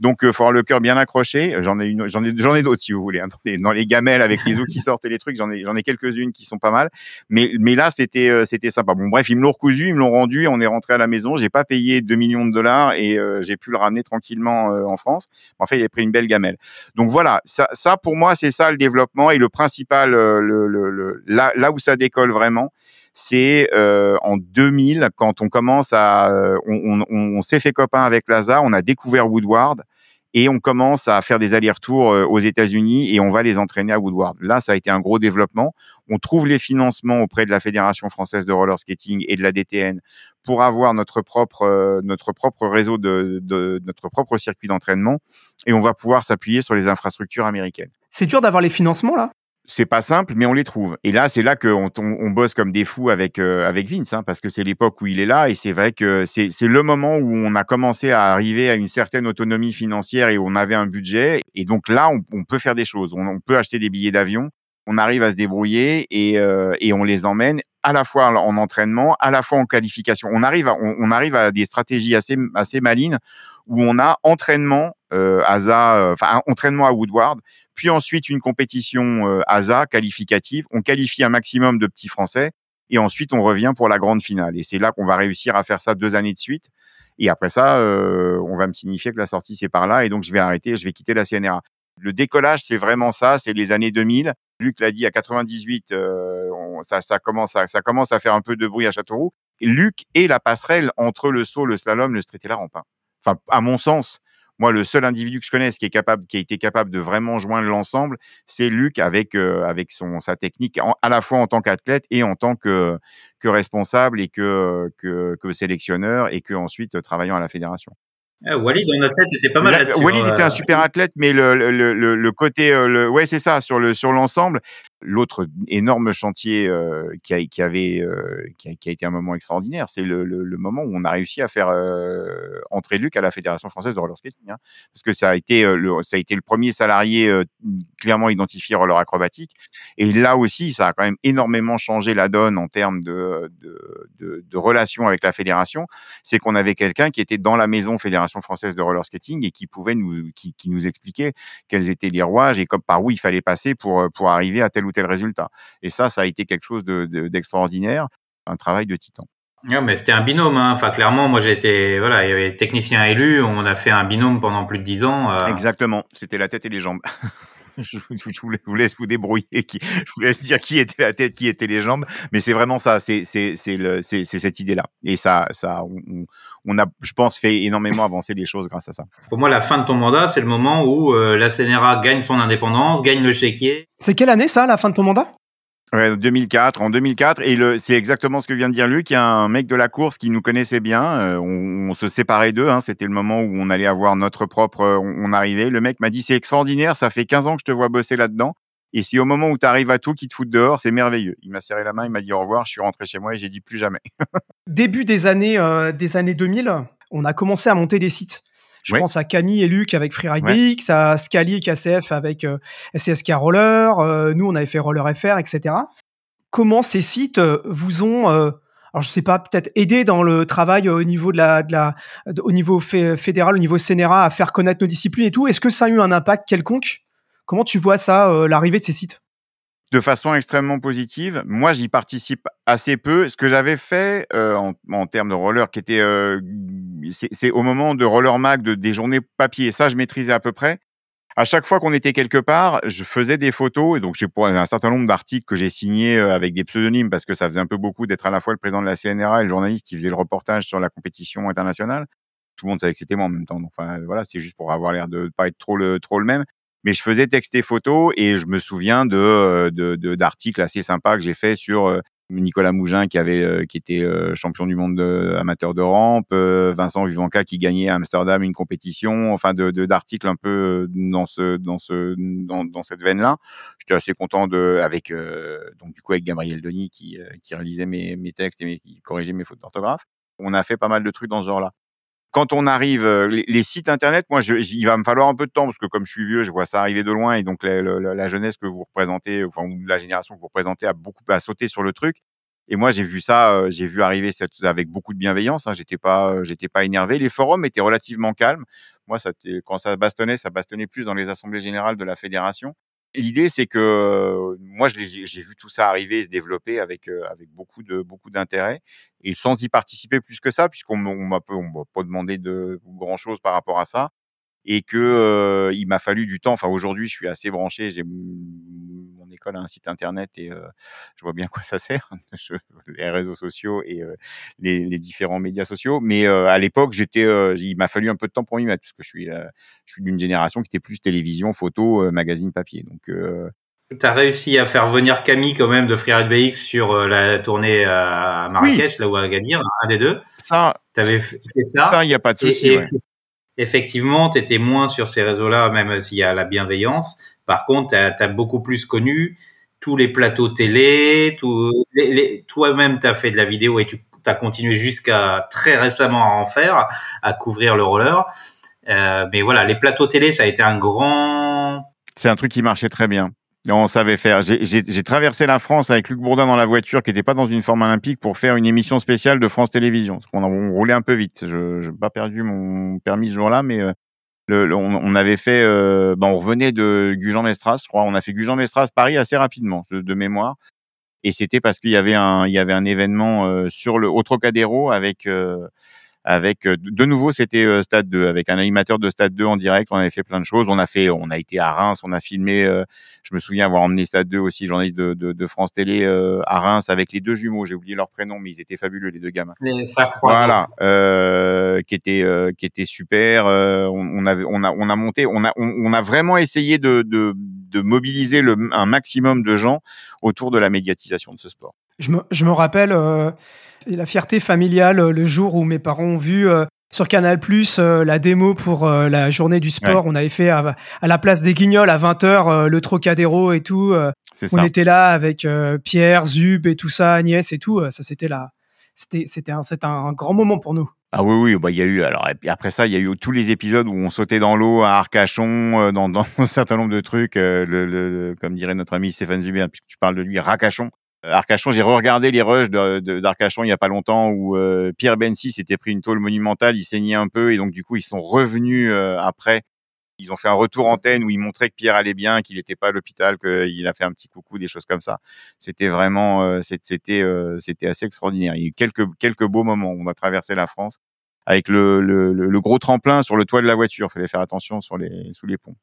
Donc, il euh, faut avoir le cœur bien accroché. J'en ai une, j'en ai, j'en ai d'autres si vous voulez. Dans, les, gamelles avec les os qui sortent et les trucs, j'en ai, j'en ai quelques-unes qui sont pas mal. Mais, mais là, c'était, euh, c'était sympa. Bon, bref, ils me l'ont recousu, ils me l'ont rendu. On est rentré à la maison. J'ai pas payé 2 millions de dollars et euh, j'ai pu le ramener tranquillement euh, en France. En fait, il a pris une belle gamelle. Donc voilà, ça, ça pour moi, c'est ça le développement et le principal, le, le, le, là, là où ça décolle vraiment c'est euh, en 2000 quand on commence à, on, on, s'est fait copain avec Laza, on a découvert Woodward et on commence à faire des allers-retours aux États-Unis et on va les entraîner à Woodward. Là, ça a été un gros développement. On trouve les financements auprès de la Fédération française de roller skating et de la DTN pour avoir notre propre notre propre réseau de notre propre circuit d'entraînement et on va pouvoir s'appuyer sur les infrastructures américaines. C'est dur d'avoir les financements là? C'est pas simple, mais on les trouve. Et là, c'est là qu'on on, on, bosse comme des fous avec euh, avec Vince, hein, parce que c'est l'époque où il est là, et c'est vrai que c'est le moment où on a commencé à arriver à une certaine autonomie financière et où on avait un budget. Et donc là, on, on peut faire des choses. On, on, peut acheter des billets d'avion. On arrive à se débrouiller et, euh, et on les emmène à la fois en entraînement, à la fois en qualification. On arrive à, on, arrive à des stratégies assez assez malines où on a entraînement euh, euh, enfin entraînement à Woodward, puis ensuite une compétition euh, ASA qualificative. On qualifie un maximum de petits Français et ensuite on revient pour la grande finale. Et c'est là qu'on va réussir à faire ça deux années de suite. Et après ça, euh, on va me signifier que la sortie c'est par là et donc je vais arrêter, je vais quitter la CNRA. Le décollage, c'est vraiment ça, c'est les années 2000. Luc l'a dit, à 98, euh, ça, ça, commence à, ça commence à faire un peu de bruit à Châteauroux. Luc est la passerelle entre le saut, le slalom, le street et la rampe. Enfin, à mon sens, moi, le seul individu que je connaisse qui est capable, qui a été capable de vraiment joindre l'ensemble, c'est Luc avec euh, avec son sa technique, en, à la fois en tant qu'athlète et en tant que que responsable et que que, que sélectionneur et que ensuite travaillant à la fédération. Ah, Walid en athlète était pas mal là-dessus. Walid hein, était un super athlète, mais le, le, le, le côté, le, ouais, c'est ça, sur le sur l'ensemble. L'autre énorme chantier qui, a, avait, qui, a, été un moment extraordinaire, c'est le, moment où on a réussi à faire entrer Luc à la Fédération française de roller skating, hein, parce que ça a été le, ça a été le premier salarié clairement identifié roller acrobatique, et là aussi, ça a quand même énormément changé la donne en termes de de, relations avec la fédération. C'est qu'on avait quelqu'un qui était dans la maison Fédération française de roller skating et qui pouvait nous, qui, nous expliquer quels étaient les rouages et comme par où il fallait passer pour pour arriver à tel ou tel résultat. Et ça, ça a été quelque chose d'extraordinaire, de, un travail de titan. Non, mais c'était un binôme. Hein. Enfin, clairement, moi, été, voilà, il y avait technicien élu. On a fait un binôme pendant plus de dix ans. Euh... Exactement. C'était la tête et les jambes. je, vous, vous laisse vous débrouiller. Qui, je vous laisse dire qui était la tête, qui étaient les jambes. Mais c'est vraiment ça. C'est cette idée-là. Et ça, ça, on, on, a, je pense, fait énormément avancer les choses grâce à ça. Pour moi, la fin de ton mandat, c'est le moment où euh, la CNRA gagne son indépendance, gagne le chéquier. C'est quelle année ça, la fin de ton mandat? Ouais, 2004, en 2004, et c'est exactement ce que vient de dire Luc. Il y a un mec de la course qui nous connaissait bien. Euh, on, se séparait d'eux. Hein, c'était le moment où on allait avoir notre propre. On, on arrivait. Le mec m'a dit c'est extraordinaire. Ça fait 15 ans que je te vois bosser là-dedans. Et si au moment où tu arrives à tout, qui te foutent dehors, c'est merveilleux. Il m'a serré la main, il m'a dit au revoir. Je suis rentré chez moi et j'ai dit plus jamais. Début des années euh, des années 2000, on a commencé à monter des sites. Je Oui. pense à Camille et Luc avec Freeride Ouais. BX, à Scali et KCF avec euh, SCSK Roller. euh, nous, on avait fait Roller FR, etc. Comment ces sites euh, vous ont, euh, alors je sais pas, peut-être aidé dans le travail au niveau de la, de la, de- au niveau fé- fédéral, au niveau CNRA, à faire connaître nos disciplines et tout? Est-ce que ça a eu un impact quelconque? Comment tu vois ça, l'arrivée de ces sites? De façon extrêmement positive. Moi, j'y participe assez peu. Ce que j'avais fait euh, en, en termes de roller, qui était, euh, c'est au moment de Roller Mag, de, des journées papier. Ça, je maîtrisais à peu près. À chaque fois qu'on était quelque part, je faisais des photos et donc j'ai pour un certain nombre d'articles que j'ai signés euh, avec des pseudonymes parce que ça faisait un peu beaucoup d'être à la fois le président de la CNRA et le journaliste qui faisait le reportage sur la compétition internationale. Tout le monde savait que c'était moi en même temps. Donc, enfin, voilà, c'était juste pour avoir l'air de ne pas être trop le, trop le même mais je faisais texte et photos et je me souviens de euh, de- d'articles assez sympas que j'ai fait sur euh, Nicolas Mougin qui avait euh, qui était champion du monde de, amateur de rampe, Vincent Vivanca qui gagnait à Amsterdam une compétition, enfin de d'articles un peu dans ce dans ce dans, cette veine là. J'étais assez content de avec donc du coup avec Gabriel Denis qui qui réalisait mes mes textes et qui corrigeait mes fautes d'orthographe. On a fait pas mal de trucs dans ce genre là quand on arrive, euh, les, sites internet, moi, il va me falloir un peu de temps parce que comme je suis vieux, je vois ça arriver de loin et donc la, jeunesse que vous représentez, enfin la génération que vous représentez, a beaucoup à sauter sur le truc. Et moi, j'ai vu ça, euh, j'ai vu arriver cette, avec beaucoup de bienveillance. Hein, j'étais pas, euh, j'étais pas énervé. Les forums étaient relativement calmes. Moi, quand ça bastonnait, ça bastonnait plus dans les assemblées générales de la fédération. L'idée, c'est que moi, j'ai vu tout ça arriver et se développer avec avec beaucoup de beaucoup d'intérêt et sans y participer plus que ça, puisqu'on m'a pas demandé de grand chose par rapport à ça, et que euh, il m'a fallu du temps. Enfin, aujourd'hui, je suis assez branché. M- mon école a un site internet et je vois bien à quoi ça sert, Je- les réseaux sociaux et les, les différents médias sociaux. Mais à l'époque, j'étais, il m'a fallu un peu de temps pour m'y mettre, parce que je suis, je suis d'une génération qui était plus télévision, photo, magazine, papier. Donc T'as réussi à faire venir Camille quand même de Freeride BX sur la tournée à Marrakech, là où à Gadir, un des deux. ça, T'avais fait ça. ça, il n'y a pas de souci. ouais. Effectivement, tu étais moins sur ces réseaux-là, même s'il y a la bienveillance. Par contre, tu as, beaucoup plus connu tous les plateaux télé, toi-même, tu as fait de la vidéo et tu as continué jusqu'à très récemment à en faire, à couvrir le roller. Euh, mais voilà, les plateaux télé, ça a été un grand... C'est un truc qui marchait très bien. On savait faire. J'ai- traversé la France avec Luc Bourdin dans la voiture, qui n'était pas dans une forme olympique, pour faire une émission spéciale de France Télévisions. On roulait un peu vite. Je n'ai pas perdu mon permis ce jour-là, mais euh, on, on avait fait. Euh, ben, on revenait de Gujan-Mestras, je crois. On a fait Gujan-Mestras Paris assez rapidement, de, de mémoire. Et c'était parce qu'il y avait un, il y avait un événement euh, sur le au Trocadéro avec. euh, avec euh, de nouveau c'était euh, Stade 2 avec un animateur de Stade 2 en direct on avait fait plein de choses. On a fait on a été à Reims on a filmé euh, je me souviens avoir emmené Stade 2 aussi journaliste de, de, de France Télé euh, à Reims avec les deux jumeaux. J'ai oublié leur prénom mais ils étaient fabuleux les deux gamins. Les frères voilà euh, qui était euh, qui était super euh, on, on avait on a on a monté on a on, on a vraiment essayé de de, de mobiliser le, un maximum de gens autour de la médiatisation de ce sport Je me, je me rappelle euh, la fierté familiale euh, le jour où mes parents ont vu euh, sur Canal Plus la démo pour la journée du sport. On avait fait à, à la place des Guignols à 20h le Trocadéro et tout. on ça était là avec Pierre, Zub et tout ça, Agnès et tout. ça, c'était là. C'était, un, un grand moment pour nous. Ah oui, oui, bah, il y a eu, alors, et après ça, il y a eu tous les épisodes où on sautait dans l'eau à Arcachon, dans, dans un certain nombre de trucs, euh, le- comme dirait notre ami Stéphane Zuber, puisque tu parles de lui, Racachon. Euh, Arcachon, j'ai re-regardé les rushs d'Arcachon il y a pas longtemps où euh, Pierre Bensi s'était pris une tôle monumentale, il saignait un peu et donc du coup ils sont revenus euh, après. Ils ont fait un retour antenne où ils montraient que Pierre allait bien, qu'il n'était pas à l'hôpital, qu'il a fait un petit coucou, des choses comme ça. C'était vraiment, c'était, assez extraordinaire. Il y a eu quelques beaux moments. On a traversé la France avec le, gros tremplin sur le toit de la voiture. Fallait faire attention sur sous les ponts.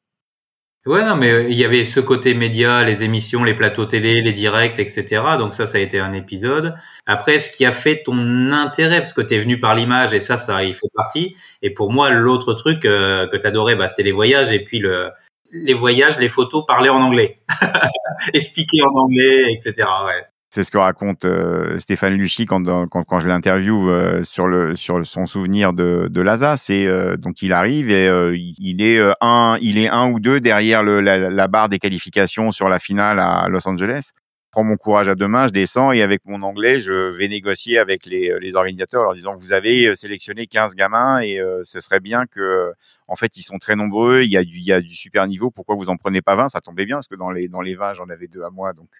Ouais, non, mais euh, il y avait ce côté média, les émissions, les plateaux télé, les directs, etc. Donc ça, ça a été un épisode. Après, ce qui a fait ton intérêt, parce que tu es venu par l'image, et ça, ça, il fait partie. Et pour moi, l'autre truc euh, que tu adorais, bah, c'était les voyages, et puis le, les voyages, les photos, parler en anglais. Expliquer en anglais, etc. Ouais. C'est ce que raconte euh, Stéphane Luchy quand, quand, je l'interviewe euh, sur, le, sur son souvenir de, de Laza. C'est euh, donc il arrive et euh, il est un, il est un ou deux derrière le, la barre des qualifications sur la finale à Los Angeles. Prends mon courage à deux mains, je descends et avec mon anglais, je vais négocier avec les, les organisateurs en leur disant vous avez sélectionné 15 gamins et ce serait bien que en fait ils sont très nombreux, il y a du il y a du super niveau, pourquoi vous en prenez pas 20 Ça tombait bien parce que dans les dans les 20, j'en avais deux à moi donc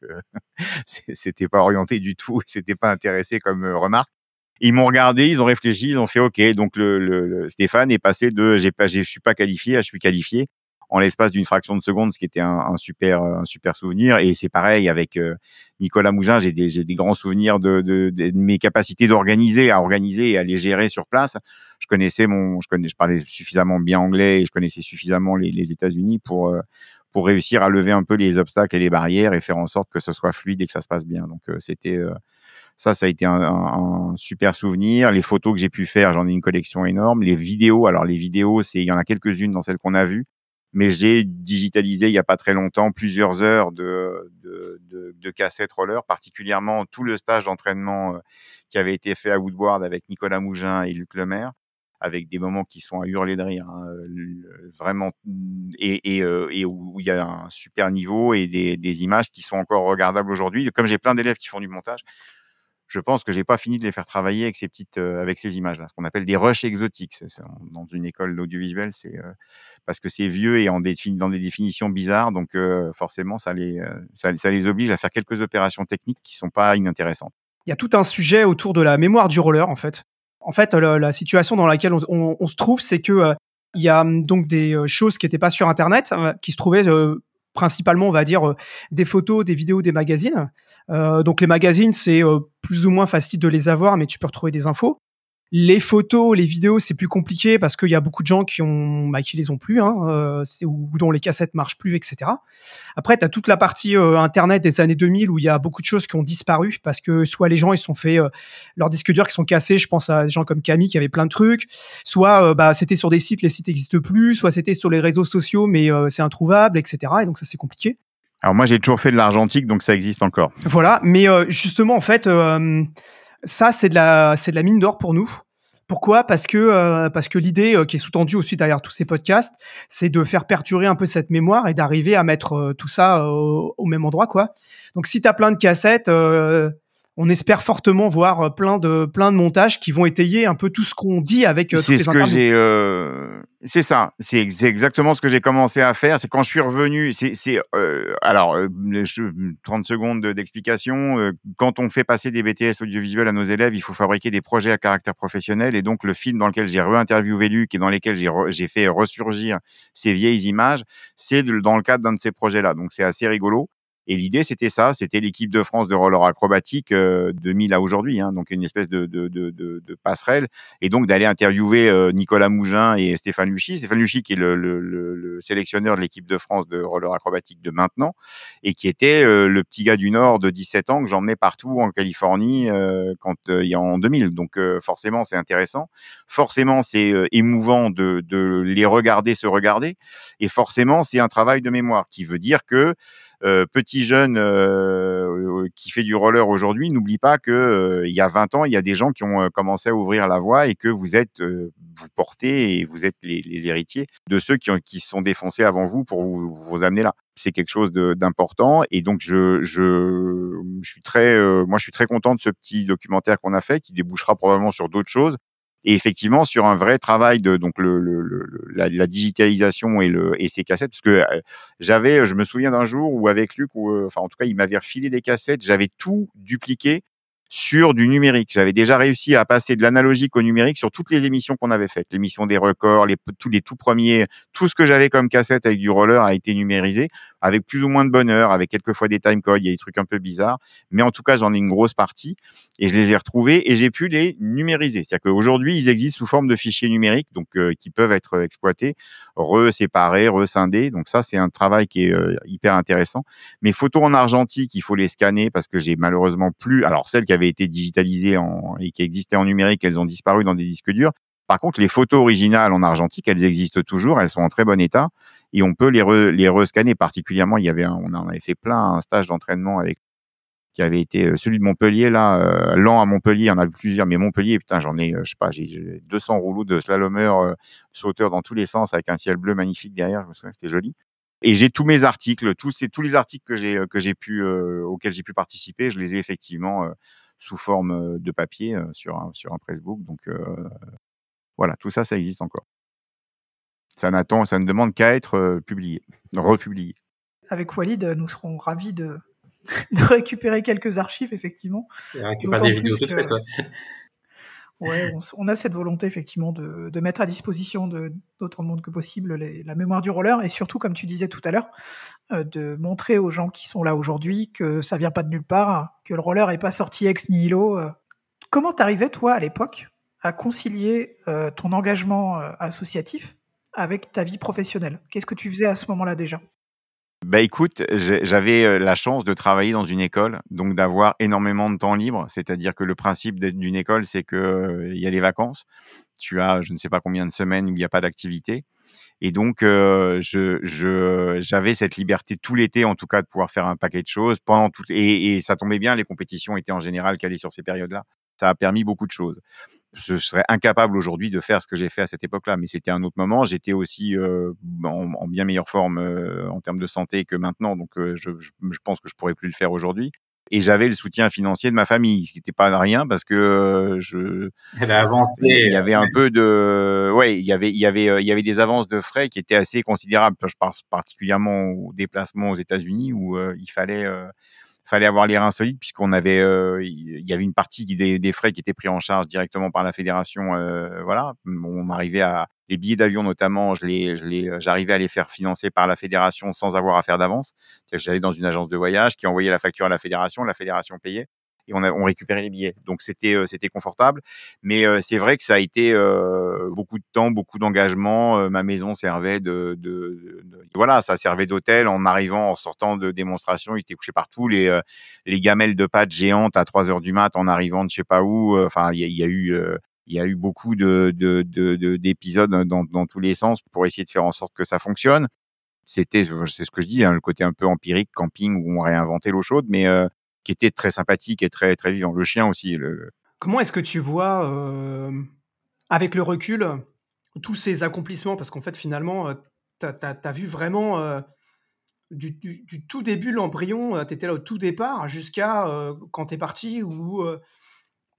c'était pas orienté du tout, c'était pas intéressé comme remarque. Ils m'ont regardé, ils ont réfléchi, ils ont fait OK. Donc le, le, Stéphane est passé de j'ai pas, je suis pas qualifié à je suis qualifié en l'espace d'une fraction de seconde, ce qui était un, super, un super souvenir. Et c'est pareil avec euh, Nicolas Mougin, j'ai des, des, grands souvenirs de, mes capacités d'organiser, à organiser et à les gérer sur place. Je connaissais mon, je connais, je parlais suffisamment bien anglais et je connaissais suffisamment les, États-Unis pour euh, pour réussir à lever un peu les obstacles et les barrières et faire en sorte que ce soit fluide et que ça se passe bien. Donc euh, c'était ça, ça a été un, un, super souvenir. Les photos que j'ai pu faire, j'en ai une collection énorme. Les vidéos, alors les vidéos, c'est il y en a quelques-unes dans celles qu'on a vues, mais j'ai digitalisé il y a pas très longtemps plusieurs heures de, de, cassettes roller, particulièrement tout le stage d'entraînement euh, qui avait été fait à Woodward avec Nicolas Mougin et Luc Lemaire avec des moments qui sont à hurler de rire, hein, vraiment, et, et, euh, et, où il y a un super niveau et des, des images qui sont encore regardables aujourd'hui. Comme j'ai plein d'élèves qui font du montage, je pense que j'ai pas fini de les faire travailler avec ces petites, euh, avec ces images-là, ce qu'on appelle des rushs exotiques. Dans une école d'audiovisuel, c'est euh, parce que c'est vieux et dans des définitions bizarres, donc euh, forcément ça les, ça, les oblige à faire quelques opérations techniques qui sont pas inintéressantes. Il y a tout un sujet autour de la mémoire du roller en fait. En fait, la, situation dans laquelle on, se trouve, c'est que il y a donc des choses qui n'étaient pas sur Internet, qui se trouvaient principalement, on va dire, euh, des photos, des vidéos, des magazines. Euh, donc les magazines, c'est euh, plus ou moins facile de les avoir, mais tu peux retrouver des infos. Les photos, les vidéos, c'est plus compliqué parce qu'il y a beaucoup de gens qui ont, bah, qui les ont plus, hein, euh, ou dont les cassettes marchent plus, etc. Après, tu as toute la partie euh, internet des années 2000 où il y a beaucoup de choses qui ont disparu parce que soit les gens ils sont fait euh, leurs disques durs qui sont cassés, je pense à des gens comme Camille qui avait plein de trucs, soit euh, bah c'était sur des sites, les sites n'existent plus, soit c'était sur les réseaux sociaux mais c'est introuvable, etc. Et donc ça c'est compliqué. Alors moi j'ai toujours fait de l'argentique donc ça existe encore. Voilà, mais justement en fait ça, c'est de la, c'est de la mine d'or pour nous. Pourquoi? Parce que euh, parce que l'idée euh, qui est sous-tendue aussi derrière tous ces podcasts, c'est de faire perdurer un peu cette mémoire et d'arriver à mettre euh, tout ça au, même endroit, quoi. Donc, si tu as plein de cassettes, on espère fortement voir plein de plein de montages qui vont étayer un peu tout ce qu'on dit avec. c'est ce que j'ai c'est ça, c'est exactement ce que j'ai commencé à faire. C'est quand je suis revenu, c'est euh, alors euh, 30 secondes d'explication. Euh, quand on fait passer des BTS audiovisuels à nos élèves, il faut fabriquer des projets à caractère professionnel. Et donc le film dans lequel j'ai re-interviewé Luc et dans lequel j'ai fait ressurgir ces vieilles images, c'est dans le cadre d'un de ces projets-là. Donc c'est assez rigolo. Et l'idée, c'était ça, c'était l'équipe de France de roller acrobatique euh, de 2000 à aujourd'hui, hein, donc une espèce de, de, de, de, passerelle, et donc d'aller interviewer euh, Nicolas Mougin et Stéphane Luchy. Stéphane Luchy qui est le, le, le, sélectionneur de l'équipe de France de roller acrobatique de maintenant, et qui était euh, le petit gars du Nord de 17 ans que j'emmenais partout en Californie quand il y a en 2000. Donc forcément, c'est intéressant, forcément, c'est émouvant de les regarder se regarder, et forcément, c'est un travail de mémoire qui veut dire que euh, petit jeune euh, qui fait du roller aujourd'hui, n'oublie pas que euh, il y a 20 ans, il y a des gens qui ont commencé à ouvrir la voie et que vous êtes, vous portez et vous êtes les, les héritiers de ceux qui, ont, qui sont défoncés avant vous pour vous, vous amener là. C'est quelque chose d'important et donc je, je, je suis très, moi je suis très content de ce petit documentaire qu'on a fait qui débouchera probablement sur d'autres choses et effectivement sur un vrai travail de donc le, le, le la, la, digitalisation et le et ces cassettes parce que euh, j'avais je me souviens d'un jour où avec Luc euh, enfin en tout cas il m'avait refilé des cassettes j'avais tout dupliqué sur du numérique. J'avais déjà réussi à passer de l'analogique au numérique sur toutes les émissions qu'on avait faites. L'émission des records, les, tous les tout premiers, tout ce que j'avais comme cassette avec du roller a été numérisé avec plus ou moins de bonheur, avec quelquefois des timecodes, il y a des trucs un peu bizarres. Mais en tout cas, j'en ai une grosse partie et je les ai retrouvés et j'ai pu les numériser. C'est-à-dire qu'aujourd'hui, ils existent sous forme de fichiers numériques, donc euh, qui peuvent être exploités, re-séparés, re-scindés. Donc ça, c'est un travail qui est euh, hyper intéressant. Mes photos en argentique, il faut les scanner parce que j'ai malheureusement plus, alors celles qui avaient été digitalisées en, et qui existaient en numérique, elles ont disparu dans des disques durs. Par contre, les photos originales en argentique, elles existent toujours, elles sont en très bon état et on peut les, re, les rescanner. Particulièrement, il y avait, on en avait fait plein un stage d'entraînement qui avait été euh, celui de Montpellier là, euh, lent à Montpellier, il y en a plusieurs, mais Montpellier, putain, j'en ai, euh, je sais pas, j'ai 200 rouleaux de slalomeurs, euh, sauteurs dans tous les sens avec un ciel bleu magnifique derrière. Je me souviens, c'était joli. Et j'ai tous mes articles, tous, les articles que j'ai que j'ai pu auxquels j'ai pu participer, je les ai effectivement sous forme de papier sur un, sur un pressbook. Donc voilà, tout ça, ça existe encore. Ça n'attend, ça ne demande qu'à être publié, republié. Avec Walid, nous serons ravis de, de récupérer quelques archives, effectivement. récupérer des vidéos Ouais, on, a cette volonté effectivement de, de mettre à disposition d'autant de monde que possible la mémoire du roller et surtout, comme tu disais tout à l'heure, euh, de montrer aux gens qui sont là aujourd'hui que ça vient pas de nulle part, que le roller est pas sorti ex nihilo. Euh. Comment t'arrivais toi à l'époque à concilier euh, ton engagement associatif avec ta vie professionnelle Qu'est-ce que tu faisais à ce moment-là déjà? Bah écoute, j'avais la chance de travailler dans une école, donc d'avoir énormément de temps libre. C'est-à-dire que le principe d'une école, c'est que il y a les vacances. Tu as, je ne sais pas combien de semaines où il n'y a pas d'activité. Et donc, je, j'avais cette liberté tout l'été, en tout cas, de pouvoir faire un paquet de choses pendant tout. Et ça tombait bien, les compétitions étaient en général calées sur ces périodes-là. Ça a permis beaucoup de choses je serais incapable aujourd'hui de faire ce que j'ai fait à cette époque-là. Mais c'était un autre moment. J'étais aussi euh, en, bien meilleure forme euh, en termes de santé que maintenant, donc euh, je, je, je, pense que je pourrais plus le faire aujourd'hui. Et j'avais le soutien financier de ma famille, ce qui n'était pas rien parce que je. Elle a avancé. Il y avait un peu de, ouais, il y avait, il y avait, il y avait des avances de frais qui étaient assez considérables. Je pense particulièrement au déplacement aux États-Unis où il fallait fallait avoir les reins solides puisqu'on avait, euh, il y avait une partie des, frais qui étaient pris en charge directement par la fédération. Euh, voilà, on arrivait à les billets d'avion notamment, je les, je les, j'arrivais à les faire financer par la fédération sans avoir à faire d'avance. J'allais dans une agence de voyage qui envoyait la facture à la fédération, la fédération payait et on, a, on récupérait les billets. Donc c'était euh, c'était confortable, mais euh, c'est vrai que ça a été euh, beaucoup de temps, beaucoup d'engagement. ma maison servait de, de, de, voilà, ça servait d'hôtel. En arrivant, en sortant de démonstration, il était couché partout. Les les gamelles de pâtes géantes à 3 heures du mat en arrivant de je sais pas où. Enfin, il y, y, a eu il y a eu beaucoup de, d'épisodes dans, dans tous les sens pour essayer de faire en sorte que ça fonctionne c'était c'est ce que je dis hein, le côté un peu empirique camping où on réinventait l'eau chaude mais qui était très sympathique et très, vivant. Le chien aussi. Comment est-ce que tu vois, euh, avec le recul, tous ces accomplissements? Parce qu'en fait, finalement, euh, tu as, vu vraiment euh, du, tout début, l'embryon, tu étais là au tout départ, jusqu'à quand tu es parti, où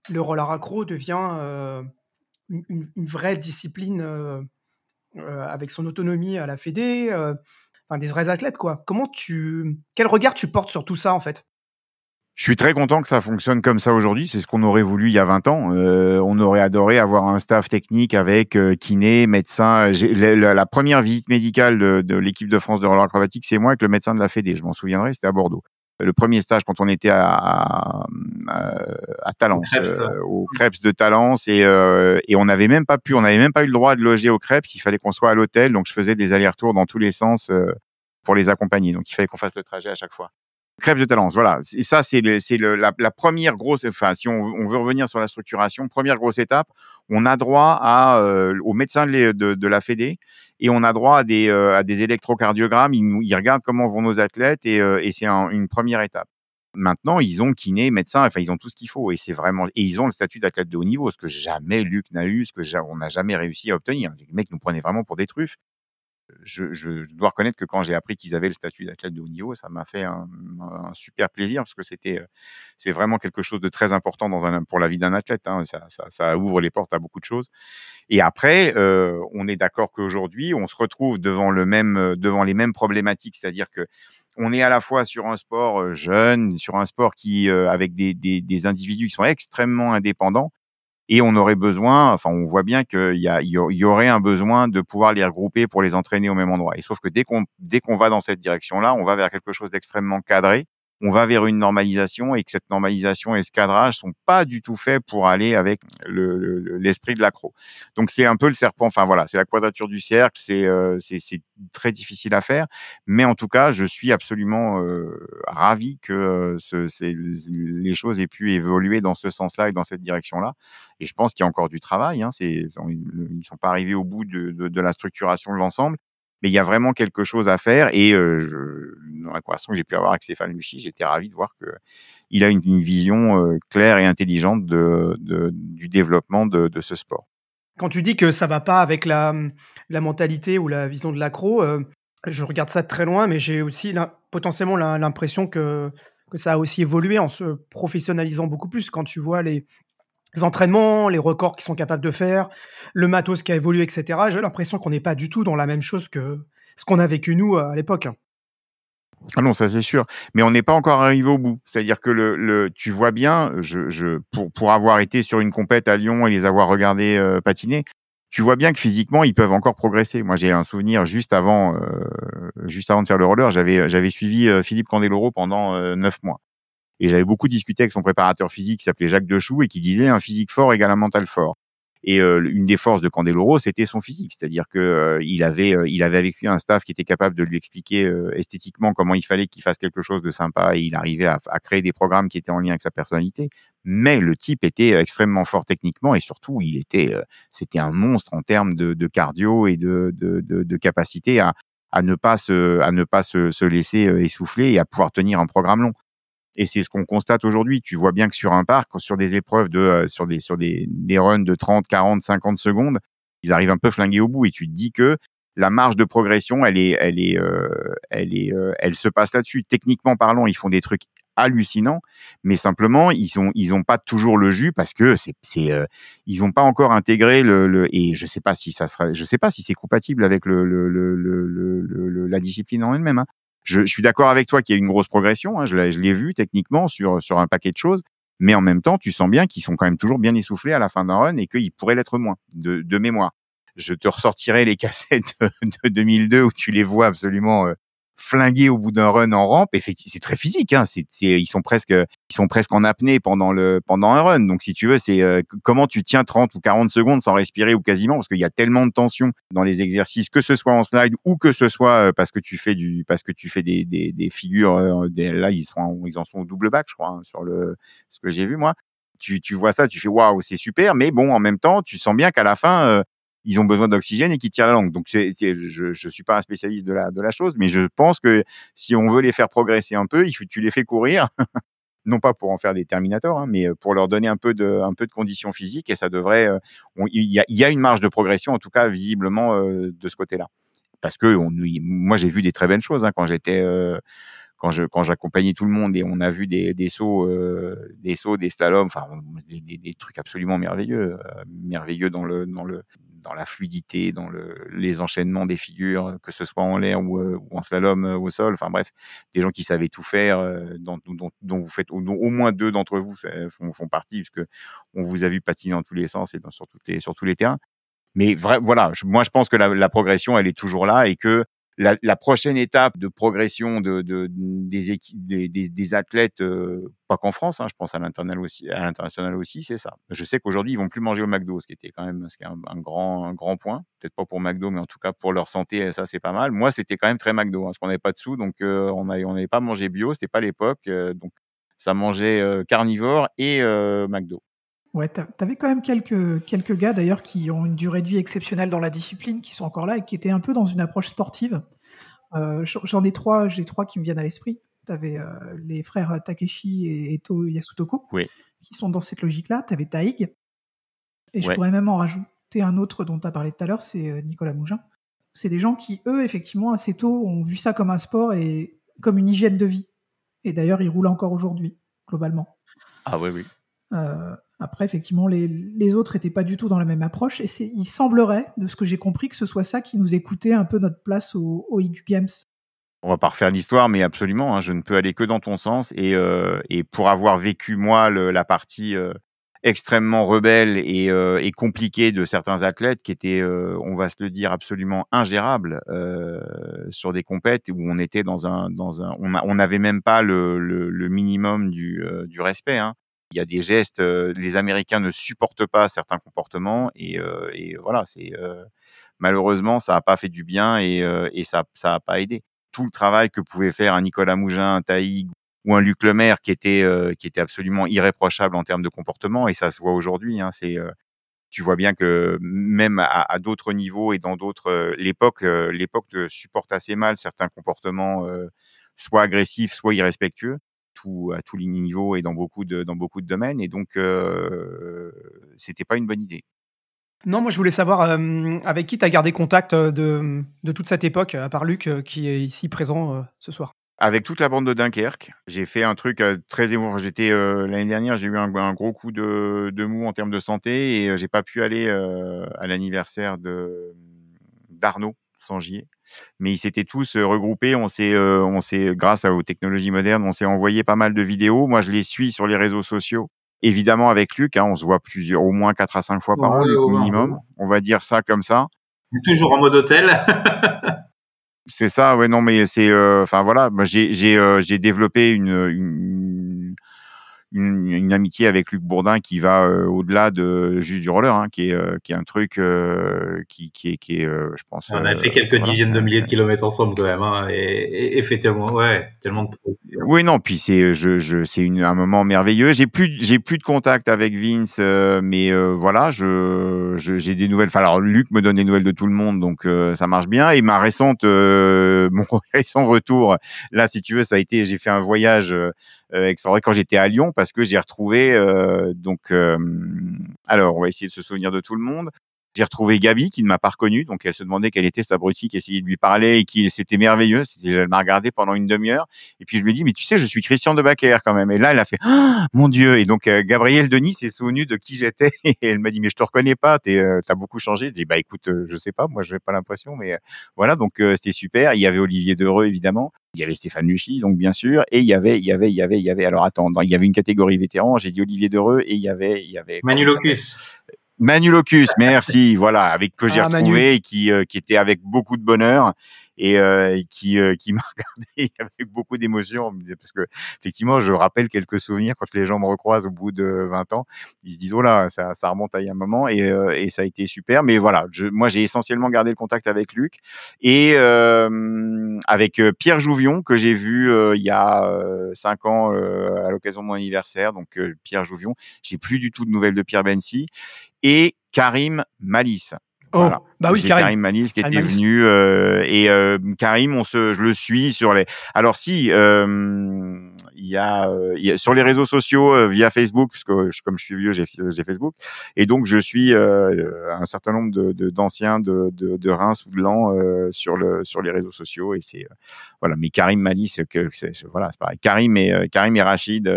le roller accro devient une, vraie discipline avec son autonomie à la Fédé. Enfin, des vrais athlètes, quoi. Comment tu, quel regard tu portes sur tout ça, en fait? Je suis très content que ça fonctionne comme ça aujourd'hui. C'est ce qu'on aurait voulu il y a 20 ans. Euh, on aurait adoré avoir un staff technique avec euh, kiné, médecin. La, la, première visite médicale de, de l'équipe de France de roller acrobatique, c'est moi avec le médecin de la Fédé. Je m'en souviendrai, c'était à Bordeaux. Le premier stage quand on était à, à, à Talence, euh, au Crêpes de Talence, et, euh, et on n'avait même pas pu, on n'avait même pas eu le droit de loger au Crêpes. Il fallait qu'on soit à l'hôtel, donc je faisais des allers-retours dans tous les sens pour les accompagner. Donc il fallait qu'on fasse le trajet à chaque fois. Crêpes de Talence, voilà. Et ça, c'est la, la, première grosse. Enfin, si on, veut revenir sur la structuration, première grosse étape, on a droit à, euh, au médecin de, de, la Fédé et on a droit à des, euh, à des électrocardiogrammes. Ils, ils, regardent comment vont nos athlètes et, euh, et c'est une première étape. Maintenant, ils ont kiné, médecin, enfin, ils ont tout ce qu'il faut et c'est vraiment. Et ils ont le statut d'athlète de haut niveau, ce que jamais Luc n'a eu, ce que on n'a jamais réussi à obtenir. Les mecs nous prenaient vraiment pour des truffes je, dois reconnaître que quand j'ai appris qu'ils avaient le statut d'athlète de haut niveau, ça m'a fait un, super plaisir parce que c'était, euh, c'est vraiment quelque chose de très important pour la vie d'un athlète. Hein, ça, ouvre les portes à beaucoup de choses. Et après, euh, on est d'accord qu'aujourd'hui, on se retrouve devant le même, euh, devant les mêmes problématiques, c'est-à-dire que on est à la fois sur un sport jeune, sur un sport qui, avec des, des individus qui sont extrêmement indépendants, et on aurait besoin, enfin on voit bien qu'il y, a, y aurait un besoin de pouvoir les regrouper pour les entraîner au même endroit. Et sauf que dès qu'on dès qu'on va dans cette direction-là, on va vers quelque chose d'extrêmement cadré on va vers une normalisation et que cette normalisation et ce cadrage sont pas du tout faits pour aller avec l'esprit le, de l'accro. Donc c'est un peu le serpent, enfin voilà, c'est la quadrature du cercle, c'est euh, très difficile à faire, mais en tout cas, je suis absolument euh, ravi que euh, ce, les choses aient pu évoluer dans ce sens-là et dans cette direction-là. Et je pense qu'il y a encore du travail. Hein, ils sont pas arrivés au bout de, de, de la structuration de l'ensemble, mais il y a vraiment quelque chose à faire. Et dans la conversation que j'ai pu avoir avec Stéphane Luchy, j'étais ravi de voir que il a une, vision claire et intelligente du développement de, ce sport. Quand tu dis que ça va pas avec la, la mentalité ou la vision de l'accro, Je regarde ça de très loin, mais j'ai aussi potentiellement l'impression que, que ça a aussi évolué en se professionnalisant beaucoup plus. Quand tu vois les, entraînements, les records qu'ils sont capables de faire, le matos qui a évolué, etc., j'ai l'impression qu'on n'est pas du tout dans la même chose que ce qu'on a vécu nous à l'époque. Ah non, ça c'est sûr. Mais on n'est pas encore arrivé au bout. C'est-à-dire que le, tu vois bien, pour, avoir été sur une compète à Lyon et les avoir regardés euh, patiner, tu vois bien que physiquement, ils peuvent encore progresser. Moi, j'ai un souvenir juste avant, euh, juste avant de faire le roller, j'avais, j'avais suivi euh, Philippe Candeloro pendant neuf mois. Et j'avais beaucoup discuté avec son préparateur physique qui s'appelait Jacques Dechoux et qui disait un physique fort égale un mental fort. Et euh, une des forces de Candeloro, c'était son physique, c'est-à-dire que euh, avait, euh, il avait avec lui un staff qui était capable de lui expliquer esthétiquement comment il fallait qu'il fasse quelque chose de sympa, et il arrivait à, créer des programmes qui étaient en lien avec sa personnalité. Mais le type était extrêmement fort techniquement et surtout, il était, c'était un monstre en termes de, cardio et de, de, capacité à, à ne pas se, à ne pas se laisser essouffler et à pouvoir tenir un programme long. Et c'est ce qu'on constate aujourd'hui. Tu vois bien que sur un parc, sur des épreuves de, euh, sur des, sur des, des runs de 30, 40, 50 secondes, ils arrivent un peu flingués au bout. Et tu te dis que la marge de progression, elle est, elle est, euh, elle est, euh, elle se passe là-dessus. Techniquement parlant, ils font des trucs hallucinants, mais simplement ils sont, ils ont pas toujours le jus parce que c'est, c'est, ils ont pas encore intégré le, le, et je sais pas si ça sera, je sais pas si c'est compatible avec le, le, le, le la discipline en elle-même. Hein je, je suis d'accord avec toi qu'il y a une grosse progression. Hein, je l'ai vu techniquement sur, sur un paquet de choses. Mais en même temps, tu sens bien qu'ils sont quand même toujours bien essoufflés à la fin d'un run et qu'ils pourraient l'être moins de, de mémoire. Je te ressortirai les cassettes de 2002 où tu les vois absolument euh, flingués au bout d'un run en rampe. Effectivement, c'est très physique. Hein. C'est, ils sont presque, ils sont presque en apnée pendant le pendant un run. Donc si tu veux, c'est euh, comment tu tiens 30 ou 40 secondes sans respirer ou quasiment parce qu'il y a tellement de tension dans les exercices, que ce soit en slide ou que ce soit euh, parce que tu fais du parce que tu fais des des, des figures. Euh, là, ils sont ils en sont au double bac, je crois, hein, sur le ce que j'ai vu moi. Tu, tu vois ça, tu fais waouh, c'est super, mais bon, en même temps, tu sens bien qu'à la fin, ils ont besoin d'oxygène et qui tirent la langue. Donc, je ne suis pas un spécialiste de la, chose, mais je pense que si on veut les faire progresser un peu, tu les fais courir, non pas pour en faire des terminators, hein, mais pour leur donner un peu de, un peu conditions physiques et ça devrait. Euh, il y, a, une marge de progression, en tout cas visiblement euh, de ce côté-là. Parce que moi, j'ai vu des très belles choses hein, quand j'étais. Euh, quand je quand j'accompagnais tout le monde et on a vu des, des sauts des sauts des slaloms enfin des, des, trucs absolument merveilleux merveilleux dans le dans le dans la fluidité, dans le, les enchaînements des figures, que ce soit en l'air ou, euh, en slalom euh, au sol. Enfin bref, des gens qui savaient tout faire, euh, dont, dont, vous faites, au moins deux d'entre vous font, font, partie, puisque on vous a vu patiner dans tous les sens et dans, sur, les, sur tous les terrains. Mais voilà, moi je pense que la, la, progression, elle est toujours là et que la, la, prochaine étape de progression de, de des des, des, des athlètes, euh, pas qu'en France, hein, je pense à l'international aussi, aussi, c'est ça. Je sais qu'aujourd'hui ils vont plus manger au McDo, ce qui était quand même, ce qui est un, grand, un grand point. Peut-être pas pour McDo, mais en tout cas pour leur santé, ça c'est pas mal. Moi, c'était quand même très McDo, hein, parce qu'on n'avait pas de sous, donc euh, on n'avait pas mangé bio, c'était pas l'époque, euh, donc ça mangeait carnivore et McDo. Ouais, t'avais quand même quelques, quelques gars d'ailleurs qui ont une durée de vie exceptionnelle dans la discipline, qui sont encore là et qui étaient un peu dans une approche sportive. Euh, J'en ai trois, j'ai trois qui me viennent à l'esprit. T'avais euh, les frères Takeshi et Eto Yasutoko, oui. qui sont dans cette logique-là. T'avais Taïg. Et je pourrais même en rajouter un autre dont tu as parlé tout à l'heure, c'est euh, Nicolas Mougin. C'est des gens qui, eux, effectivement, assez tôt, ont vu ça comme un sport et comme une hygiène de vie. Et d'ailleurs, ils roulent encore aujourd'hui, globalement. Ah oui, oui. Euh, après, effectivement, les, autres étaient pas du tout dans la même approche. Et il semblerait, de ce que j'ai compris, que ce soit ça qui nous ait coûté un peu notre place au, X Games. On va pas refaire l'histoire, mais absolument, hein, je ne peux aller que dans ton sens. Et, euh, pour avoir vécu, moi, la partie euh, extrêmement rebelle et, euh, et, compliquée de certains athlètes qui étaient, on va se le dire, absolument ingérables sur des compètes où on était dans un... Dans un on n'avait même pas le, minimum du, du respect. Hein il y a des gestes, les Américains ne supportent pas certains comportements et, voilà, c'est malheureusement ça n'a pas fait du bien et, ça ça a pas aidé. Tout le travail que pouvait faire un Nicolas Mougin, un Taïg ou un Luc Lemaire qui était qui était absolument irréprochable en termes de comportement et ça se voit aujourd'hui. Hein, c'est tu vois bien que même à, à d'autres niveaux et dans d'autres l'époque l'époque supporte assez mal certains comportements soit agressifs soit irrespectueux tout, à tous les niveaux et dans beaucoup de, dans beaucoup de domaines. Et donc, euh, c'était pas une bonne idée. Non, moi je voulais savoir avec qui tu as gardé contact de, de, toute cette époque, à part Luc qui est ici présent ce soir? Avec toute la bande de Dunkerque, j'ai fait un truc très émouvant. J'étais l'année dernière, j'ai eu un, gros coup de, de, mou en termes de santé et j'ai pas pu aller à l'anniversaire de d'Arnaud Sangier. Mais ils s'étaient tous regroupés. On s'est, on s'est, grâce aux technologies modernes, on s'est envoyé pas mal de vidéos. Moi, je les suis sur les réseaux sociaux. Évidemment, avec Luc, hein, on se voit plusieurs, au moins 4 à 5 fois par an, minimum. On va dire ça comme ça. Toujours en mode hôtel. c'est ça, ouais, non, mais c'est, enfin voilà, j'ai, j'ai, j'ai développé une, une, une, amitié avec Luc Bourdin qui va au-delà de juste du roller, hein, qui, est, qui est un truc qui, qui est, qui est je pense. On a fait quelques dizaines de milliers de kilomètres ensemble quand même, hein, et, et, fait tellement, ouais, tellement de. Oui, non, puis c'est, je, je, c'est un moment merveilleux. J'ai plus, j'ai plus de contact avec Vince, mais voilà, je, j'ai des nouvelles. Enfin, alors Luc me donne des nouvelles de tout le monde, donc ça marche bien. Et ma récente, mon récent retour, là, si tu veux, ça a été, j'ai fait un voyage euh, quand j'étais à Lyon parce que j'ai retrouvé euh, donc euh, alors on va essayer de se souvenir de tout le monde j'ai retrouvé Gabi qui ne m'a pas reconnu, donc elle se demandait quelle était cette abruti qui essayait de lui parler et qui c'était merveilleux. Elle m'a regardé pendant une demi-heure et puis je lui ai dit mais tu sais je suis Christian de Baquer quand même. Et là elle a fait oh, mon Dieu et donc euh, Gabriel Denis s'est souvenu de qui j'étais et elle m'a dit mais je te reconnais pas, tu euh, as beaucoup changé. Je dis bah écoute euh, je sais pas, moi je n'ai pas l'impression mais voilà donc c'était super. Il y avait Olivier Dereux évidemment, il y avait Stéphane Luchy donc bien sûr et il y avait il y avait il y avait il y avait alors attends il y avait une catégorie vétéran. J'ai dit Olivier Dereux et il y avait il y avait Manu Locus. Manulocus, merci, voilà, avec que j'ai ah, retrouvé et qui, euh, qui était avec beaucoup de bonheur et euh, qui, euh, qui m'a regardé avec beaucoup d'émotion parce que effectivement, je rappelle quelques souvenirs quand les gens me recroisent au bout de 20 ans, ils se disent oh là, ça, ça remonte à il y a un moment et, et ça a été super. Mais voilà, je, moi j'ai essentiellement gardé le contact avec Luc et avec Pierre Jouvion que j'ai vu il y a cinq ans à l'occasion de mon anniversaire. Donc Pierre Jouvion, j'ai plus du tout de nouvelles de Pierre Bensi et Karim Malice. Oh, bah oui, Karim. Karim Malice qui était venu euh, et euh, Karim, on se, je le suis sur les. Alors si euh, il y, a, y, a, sur les réseaux sociaux via Facebook, parce que comme je suis vieux, j'ai Facebook, et donc je suis un certain nombre de d'anciens de, de, de, Reims ou de Lens sur le sur les réseaux sociaux et c'est voilà. Mais Karim Malice, que voilà, c'est pareil. Karim et Karim et Rachid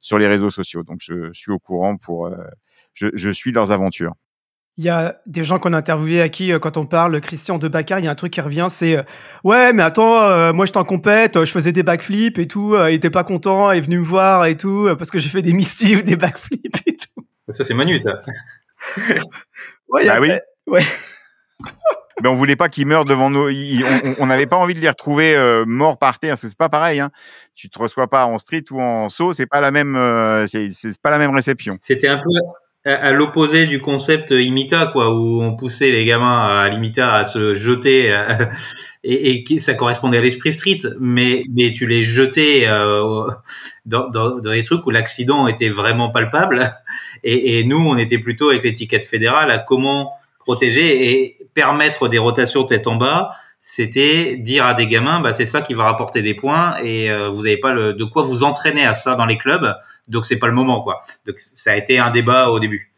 sur les réseaux sociaux, donc je suis au courant pour je, suis leurs aventures. Il y a des gens qu'on a interviewés à qui, euh, quand on parle, Christian de Baccar, il y a un truc qui revient, c'est euh, Ouais, mais attends, euh, moi j'étais en compète, je faisais des backflips et tout, il était pas content, il est venu me voir et tout, parce que j'ai fait des ou des backflips et tout. Ça, c'est Manu, ça. ouais, bah oui. Ouais. mais on voulait pas qu'ils meurent devant nous. On n'avait pas envie de les retrouver morts par terre, parce que c'est pas pareil. Hein. Tu te reçois pas en street ou en saut, c'est pas la même, c'est pas la même réception. C'était un peu à l'opposé du concept Imita, quoi, où on poussait les gamins à l'Imita à se jeter, et, et, ça correspondait à l'esprit street, mais, mais tu les jetais euh, dans, dans, dans, des trucs où l'accident était vraiment palpable, et, et, nous, on était plutôt avec l'étiquette fédérale à comment protéger et permettre des rotations tête en bas, c'était dire à des gamins, bah, c'est ça qui va rapporter des points et euh, vous n'avez pas le, de quoi vous entraîner à ça dans les clubs, donc c'est pas le moment quoi. Donc ça a été un débat au début.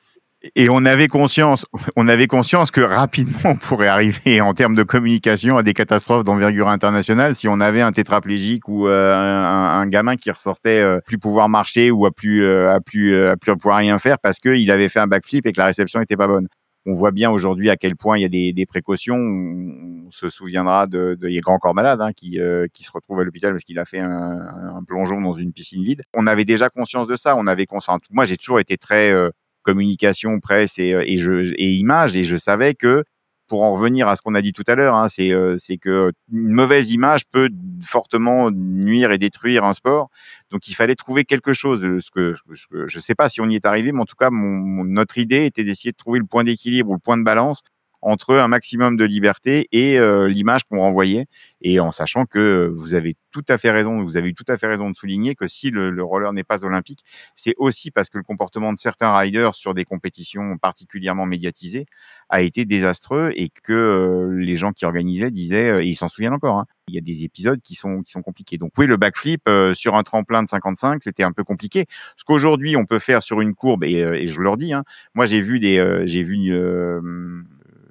Et on avait conscience, on avait conscience que rapidement on pourrait arriver en termes de communication à des catastrophes d'envergure internationale si on avait un tétraplégique ou euh, un, gamin qui ressortait euh, plus pouvoir marcher ou à plus plus à pouvoir rien faire parce qu'il avait fait un backflip et que la réception était pas bonne on voit bien aujourd'hui à quel point il y a des, des précautions. On, se souviendra de, de Grand Corps Malade hein, qui, euh, qui se retrouve à l'hôpital parce qu'il a fait un, un, plongeon dans une piscine vide. On avait déjà conscience de ça. On avait conscience. Moi, j'ai toujours été très euh, communication, presse et, et, je, et image, et je savais que pour en revenir à ce qu'on a dit tout à l'heure, hein, c'est euh, que une mauvaise image peut fortement nuire et détruire un sport. Donc il fallait trouver quelque chose. Je ne sais pas si on y est arrivé, mais en tout cas, mon, notre idée était d'essayer de trouver le point d'équilibre ou le point de balance entre un maximum de liberté et euh, l'image qu'on renvoyait, et en sachant que vous avez tout à fait raison, vous avez eu tout à fait raison de souligner que si le, le roller n'est pas olympique, c'est aussi parce que le comportement de certains riders sur des compétitions particulièrement médiatisées a été désastreux et que euh, les gens qui organisaient disaient, euh, et ils s'en souviennent encore, hein, il y a des épisodes qui sont qui sont compliqués. Donc oui, le backflip euh, sur un tremplin de 55, c'était un peu compliqué. Ce qu'aujourd'hui on peut faire sur une courbe, et, et je leur dis, hein, moi j'ai vu des, j'ai vu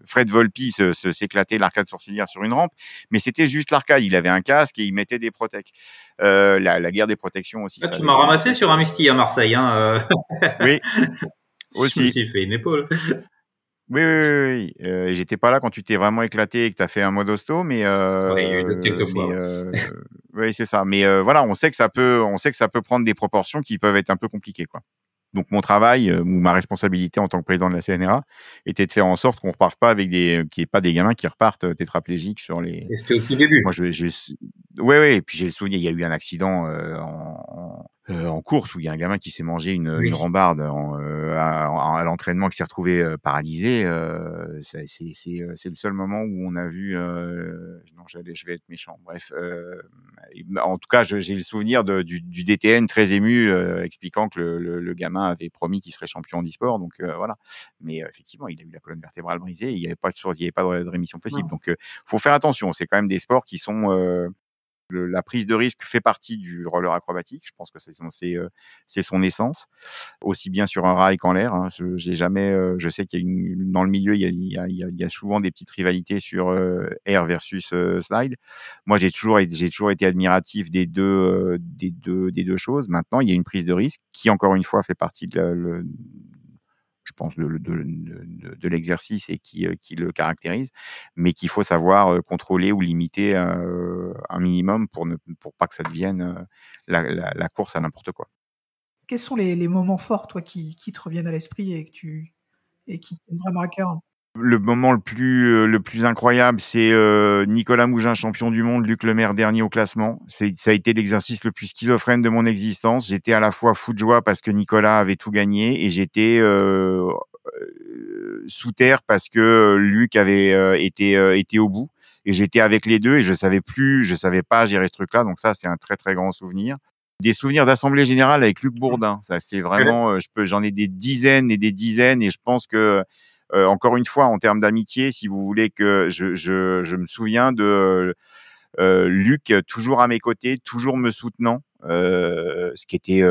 Fred Volpi s'éclater se, s'éclater l'arcade sourcilière sur une rampe, mais c'était juste l'arcade. Il avait un casque et il mettait des protects. Euh, la, la, guerre des protections aussi. Ah, tu m'as ramassé sur un Misty à Marseille. Hein, oui, aussi. Je fait une épaule. Oui, oui, oui. oui. Euh, J'étais pas là quand tu t'es vraiment éclaté et que tu as fait un mode hosto, mais. Euh, oui, il y a eu quelques fois. Euh, oui, c'est ça. Mais voilà, on sait que ça peut, on sait que ça peut prendre des proportions qui peuvent être un peu compliquées, quoi. Donc mon travail ou ma responsabilité en tant que président de la CNRA était de faire en sorte qu'on reparte pas avec des, qu'il n'y ait pas des gamins qui repartent tétraplégiques sur les. C'était au tout début. Moi, je, j'ai, ouais, ouais. Et puis j'ai le souvenir, il y a eu un accident en, euh, en course où il y a un gamin qui s'est mangé une, oui. une rambarde en, euh, à, à l'entraînement qui s'est retrouvé euh, paralysé. c'est, c'est, c'est, le seul moment où on a vu. non, j'allais, je vais être méchant. Bref, en tout cas, j'ai le souvenir de, du, du, DTN très ému expliquant que le, le, le, gamin avait promis qu'il serait champion en e-sport. Donc voilà. Mais effectivement, il a eu la colonne vertébrale brisée. Il n'y avait pas de, il y avait pas de, rémission possible. Non. Donc, faut faire attention. C'est quand même des sports qui sont la prise de risque fait partie du roller acrobatique. Je pense que c'est son, c'est, son essence, aussi bien sur un rail qu'en l'air. Hein. Je, jamais, je sais qu'il y a dans le milieu, il y a, souvent des petites rivalités sur euh, air versus euh, slide. Moi, j'ai toujours, été admiratif des deux, euh, choses. Maintenant, il y a une prise de risque qui, encore une fois, fait partie de la, pense, de, l'exercice et qui, qui, le caractérise, mais qu'il faut savoir contrôler ou limiter euh, un minimum pour ne pas que ça devienne la, course à n'importe quoi. Quels sont les, moments forts, toi, qui, qui te reviennent à l'esprit et que tu et qui sont vraiment à cœur? Le moment le plus le plus incroyable, c'est euh, Nicolas Mougin, champion du monde, Luc Lemaire dernier au classement. Ça a été l'exercice le plus schizophrène de mon existence. J'étais à la fois fou de joie parce que Nicolas avait tout gagné et j'étais euh, sous terre parce que Luc avait euh, été été au bout et j'étais avec les deux et je savais plus, je savais pas gérer ce truc-là. Donc ça, c'est un très très grand souvenir des souvenirs d'assemblée générale avec Luc Bourdin. Ça, c'est vraiment, je peux, j'en ai des dizaines et des dizaines, et je pense que euh, encore une fois, en termes d'amitié, si vous voulez que je, me souviens de euh, Luc toujours à mes côtés, toujours me soutenant, euh, ce qui était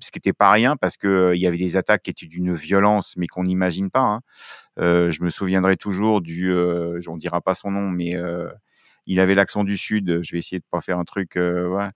ce qui était pas rien parce que il y avait des attaques qui étaient d'une violence mais qu'on n'imagine pas. Hein. je me souviendrai toujours du, on dira pas son nom, mais il avait l'accent du sud. Je vais essayer de pas faire un truc. Ouais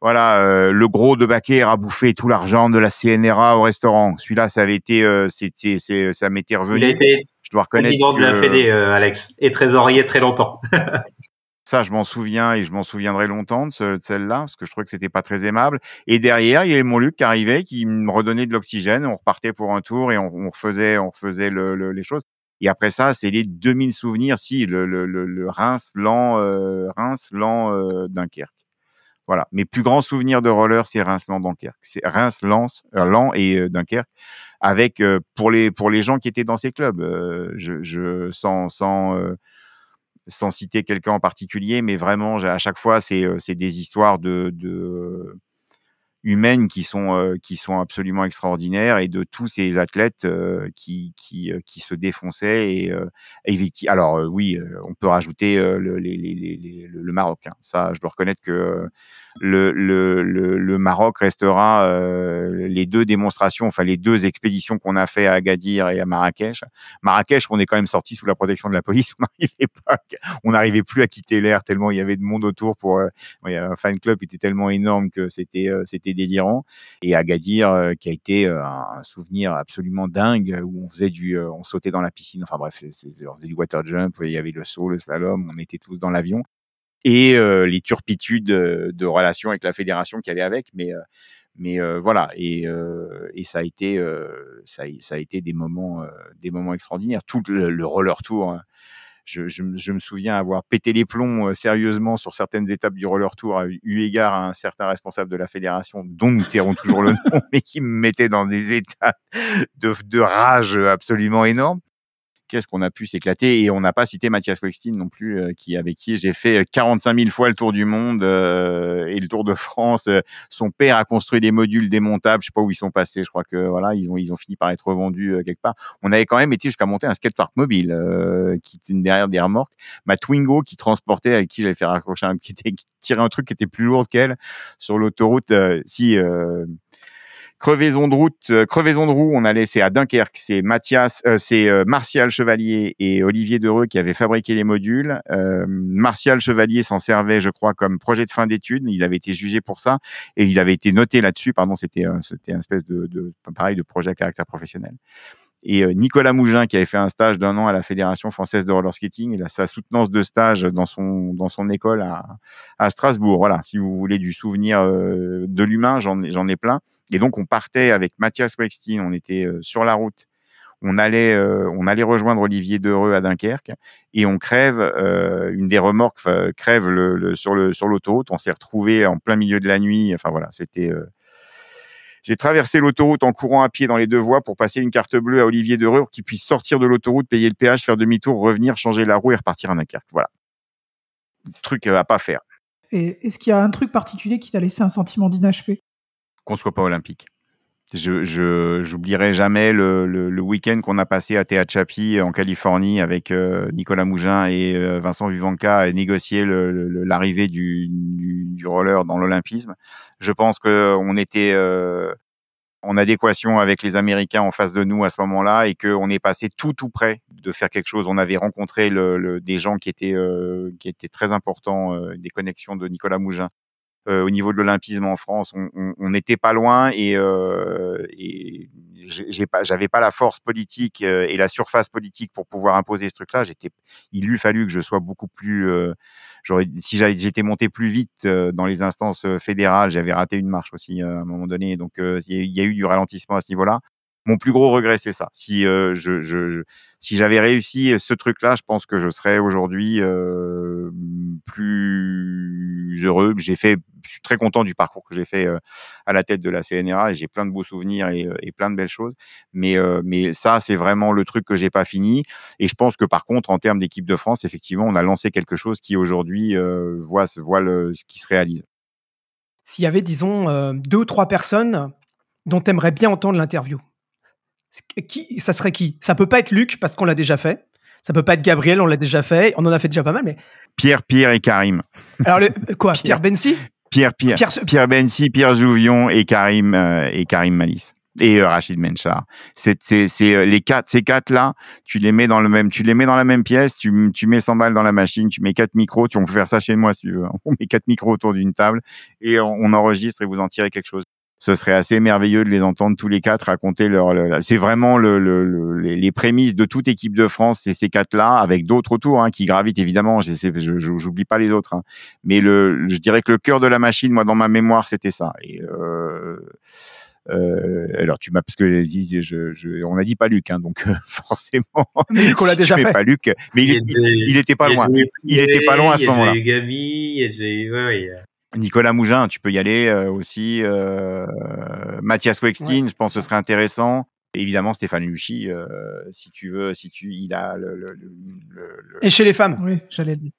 voilà, euh, le gros de Baquer a bouffé tout l'argent de la CNRA au restaurant. Celui-là, ça avait été, euh, c'était, c'est, ça m'était revenu. Il a été je dois reconnaître président de la Fédé, euh, Alex, et trésorier très longtemps. ça, je m'en souviens et je m'en souviendrai longtemps de, ce, de, celle-là, parce que je trouvais que c'était pas très aimable. Et derrière, il y avait mon Luc qui arrivait, qui me redonnait de l'oxygène. On repartait pour un tour et on, on refaisait, on refaisait le, le, les choses. Et après ça, c'est les 2000 souvenirs, si, le, le, le Reims, Lan, euh, Reims, Lan, euh, Dunkerque. Voilà. Mes plus grands souvenirs de roller, c'est Reims-Lens Dunkerque. C'est Reims, Lens, euh, et euh, Dunkerque. Avec euh, pour les pour les gens qui étaient dans ces clubs, je, sans sans sans citer quelqu'un en particulier, mais vraiment à chaque fois c'est c'est des histoires de, de humaines qui sont euh, qui sont absolument extraordinaires et de tous ces athlètes euh, qui qui qui se défonçaient et, et alors oui on peut rajouter le, les, les, le Maroc hein. ça je dois reconnaître que le, le, le, Maroc restera euh, les deux démonstrations, enfin les deux expéditions qu'on a fait à Agadir et à Marrakech. Marrakech, on est quand même sorti sous la protection de la police. On n'arrivait pas, on n'arrivait plus à quitter l'air tellement il y avait de monde autour. Pour euh, un fan club était tellement énorme que c'était euh, délirant. Et Agadir, euh, qui a été euh, un souvenir absolument dingue où on faisait du, on sautait dans la piscine. Enfin bref, on faisait du water jump. Il y avait le saut, le slalom. On était tous dans l'avion et euh, les turpitudes de, relations avec la fédération qui allaient avec. Mais, euh, mais euh, voilà, et, ça a été, ça, a été des moments, des moments extraordinaires. Tout le, le roller tour. Je, me souviens avoir pété les plombs sérieusement sur certaines étapes du roller tour, eu égard à un certain responsable de la fédération, dont nous tairons toujours le nom, mais qui me mettait dans des états de, de rage absolument énormes. Qu'est-ce qu'on a pu s'éclater. Et on n'a pas cité Mathias Wextin non plus euh, qui avec qui j'ai fait 45 000 fois le tour du monde euh, et le tour de France. Son père a construit des modules démontables. Je sais pas où ils sont passés. Je crois que voilà ils ont ils ont fini par être revendus quelque part. On avait quand même été jusqu'à monter un skatepark mobile qui était derrière des remorques. Ma Twingo qui transportait avec qui j'avais fait raccrocher un qui, était, un truc qui était plus lourd qu'elle sur l'autoroute si crevaison de route, euh, crevaison de roue, on a laissé à Dunkerque, c'est Mathias, euh, c'est euh, Martial Chevalier et Olivier Dereux qui avaient fabriqué les modules. Martial Chevalier s'en servait, je crois, comme projet de fin d'études. Il avait été jugé pour ça et il avait été noté là-dessus. Pardon, c'était c'était un espèce de, de pareil de projet à caractère professionnel et Nicolas Mougin qui avait fait un stage d'un an à la Fédération française de roller skating. Il a sa soutenance de stage dans son dans son école à, à Strasbourg. Voilà, si vous voulez du souvenir de l'humain, j'en ai plein. Et donc, on partait avec Mathias Wextin, on était euh, sur la route. On allait, euh, on allait rejoindre Olivier Dereux à Dunkerque et on crève euh, une des remorques crève le, sur le sur l'autoroute. On s'est retrouvé en plein milieu de la nuit. Enfin voilà, c'était. J'ai traversé l'autoroute en courant à pied dans les deux voies pour passer une carte bleue à Olivier Dereux pour qu'il puisse sortir de l'autoroute, payer le péage, faire demi-tour, revenir, changer la roue et repartir à Dunkerque. Voilà, truc à pas faire. Et est-ce qu'il y a un truc particulier qui t'a laissé un sentiment d'inachevé? Qu'on soit pas olympique. Je j'oublierai jamais le, le, week-end qu'on a passé à Tehachapi en Californie avec euh, Nicolas Mougin et euh, Vincent Vivanca à négocier l'arrivée du, du, roller dans l'olympisme. Je pense qu'on était euh, en adéquation avec les Américains en face de nous à ce moment-là et qu'on est passé tout tout près de faire quelque chose. On avait rencontré le, des gens qui étaient qui étaient très importants, des connexions de Nicolas Mougin euh, au niveau de l'olympisme en France, on n'était pas loin et, euh, et j'ai pas, pas la force politique euh, et la surface politique pour pouvoir imposer ce truc-là. Il eût fallu que je sois beaucoup plus, euh, si j'étais monté plus vite dans les instances fédérales, j'avais raté une marche aussi à un moment donné. Donc il y a eu du ralentissement à ce niveau-là mon plus gros regret, c'est ça. Si euh, j'avais réussi ce truc-là, je pense que je serais aujourd'hui euh, plus heureux. J'ai fait, je suis très content du parcours que j'ai fait euh, à la tête de la CNRA et j'ai plein de beaux souvenirs et, et, plein de belles choses. Mais, mais ça, c'est vraiment le truc que j'ai pas fini. Et je pense que par contre, en termes d'équipe de France, effectivement, on a lancé quelque chose qui aujourd'hui voit, voit le, ce qui se réalise. S'il y avait, disons, deux ou trois personnes dont tu aimerais bien entendre l'interview, ça serait qui? Ça peut pas être Luc parce qu'on l'a déjà fait. Ça peut pas être Gabriel, on l'a déjà fait. On en a fait déjà pas mal, mais Pierre, Pierre et Karim. Alors quoi Pierre, Bensi? Pierre, Pierre, Pierre, Pierre Bensi, Pierre Jouvion et Karim euh, et Karim Malice et euh, Rachid Menchar. C'est c'est euh, les quatre ces quatre là, tu les mets dans le même tu les mets dans la même pièce, tu tu mets 100 balles dans la machine, tu mets quatre micros, tu on peut faire ça chez moi si tu veux. On met quatre micros autour d'une table et on enregistre et vous en tirez quelque chose ce serait assez merveilleux de les entendre tous les quatre raconter leur. c'est vraiment le, le, les prémices de toute équipe de France, c'est ces quatre-là, avec d'autres autour hein, qui gravitent évidemment. Je j'oublie pas les autres, hein. mais le, je dirais que le cœur de la machine, moi, dans ma mémoire, c'était ça. Et euh, euh, alors tu m'as parce que je, je, on a dit pas Luc, hein, donc forcément. Mais Luc, on l'a déjà fait. Pas Luc, mais il, il, était pas loin. Il était pas loin à ce moment-là. Il y a Gabi, il y a Nicolas Mougin, tu peux y aller euh, aussi. Euh, Mathias Wextin, je pense que ce serait intéressant. évidemment, Stéphane Luchy, euh, si tu veux, si tu, il a le, le, le, Et chez les femmes. Oui, j'allais dire.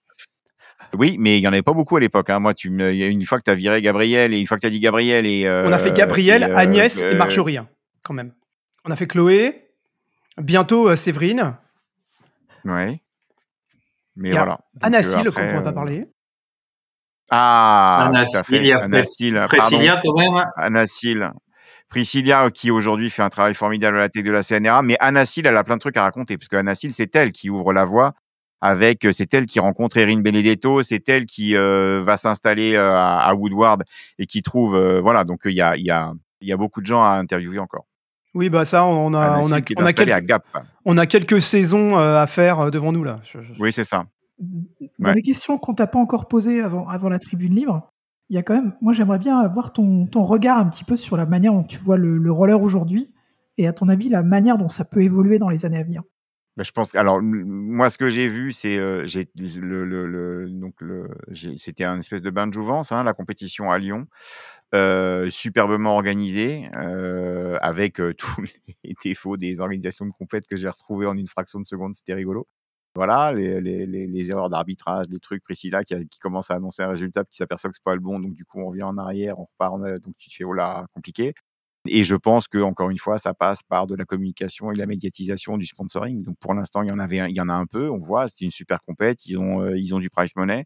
Oui, mais il y en avait pas beaucoup à l'époque. Hein. Moi, tu me, il y a une fois que tu as viré Gabriel et une fois que tu as dit Gabriel et. On a fait Gabriel, Agnès et Marjorie, hein, quand même. On a fait Chloé. Bientôt Séverine. Ouais. Mais voilà. Anna Syl, quand on n'a pas parlé. Ah, Anna tout à fait. Anna Priscilla quand même. Anna Priscilla, qui aujourd'hui fait un travail formidable à la tête de la CNRA, mais Anna elle a plein de trucs à raconter, parce que Anna c'est elle qui ouvre la voie avec, c'est elle qui rencontre Erin Benedetto, c'est elle qui euh, va s'installer euh, à, Woodward et qui trouve, euh, voilà, donc il y a, y, a, y a beaucoup de gens à interviewer encore. Oui, bah ça, on a, on a, on a, quelques, on a quelques saisons à faire devant nous là. Oui, c'est ça. Dans les questions qu'on t'a pas encore posées avant, avant la tribune libre, il y a quand même, moi j'aimerais bien avoir ton, ton regard un petit peu sur la manière dont tu vois le, roller aujourd'hui et à ton avis la manière dont ça peut évoluer dans les années à venir. Bah, je pense. Alors moi, ce que j'ai vu, c'est euh, j'ai le, le, le, donc le c'était un espèce de bain de jouvence, hein, la compétition à Lyon, euh, superbement organisée, euh, avec euh, tous les défauts des organisations de compète que j'ai retrouvés en une fraction de seconde. C'était rigolo. Voilà, les, erreurs d'arbitrage, les trucs, Priscilla qui, qui commence à annoncer un résultat, puis qui s'aperçoit que c'est pas le bon, donc du coup on revient en arrière, on repart, donc tu te fais oh là, compliqué. Et je pense que encore une fois, ça passe par de la communication et la médiatisation du sponsoring. Donc pour l'instant, il y en avait, il y en a un peu. On voit, c'est une super compète. Ils ont, euh, ils ont du price money.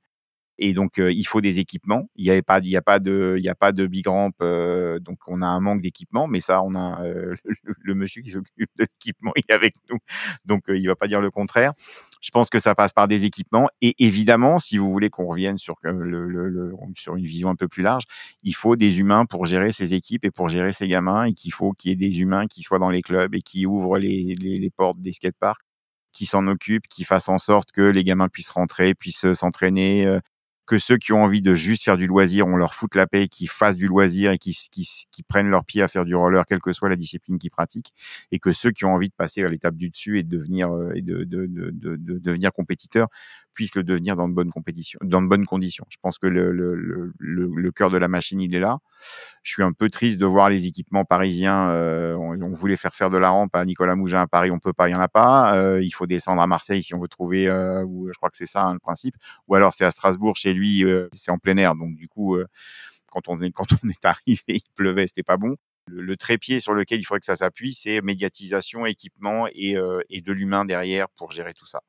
Et donc, euh, il faut des équipements. Il n'y avait pas, il y a pas de, il y a pas de big ramp. Euh, donc, on a un manque d'équipement. Mais ça, on a euh, le, monsieur qui s'occupe de l'équipement, est avec nous. Donc, euh, il va pas dire le contraire. Je pense que ça passe par des équipements. Et évidemment, si vous voulez qu'on revienne sur le, le, sur une vision un peu plus large, il faut des humains pour gérer ces équipes et pour gérer ces gamins. Et qu'il faut qu'il y ait des humains qui soient dans les clubs et qui ouvrent les, les, les portes des skateparks qui s'en occupent, qui fassent en sorte que les gamins puissent rentrer, puissent s'entraîner, euh, que ceux qui ont envie de juste faire du loisir, on leur fout la paix, qu'ils fassent du loisir et qu'ils qui, prennent leur pied à faire du roller, quelle que soit la discipline qu'ils pratiquent, et que ceux qui ont envie de passer à l'étape du dessus et de devenir euh, de devenir compétiteurs puissent le devenir dans de bonnes compétitions, dans de bonnes conditions. Je pense que le, cœur de la machine il est là. Je suis un peu triste de voir les équipements parisiens. Euh, on, voulait faire faire de la rampe à Nicolas Mougin à Paris, on peut pas, il y en a pas. Euh, il faut descendre à Marseille si on veut trouver. Euh, je crois que c'est ça hein, le principe. Ou alors c'est à Strasbourg chez lui, c'est en plein air, donc du coup, quand on est arrivé, il pleuvait, c'était pas bon. Le, trépied sur lequel il faudrait que ça s'appuie, c'est médiatisation, équipement et de l'humain derrière pour gérer tout ça.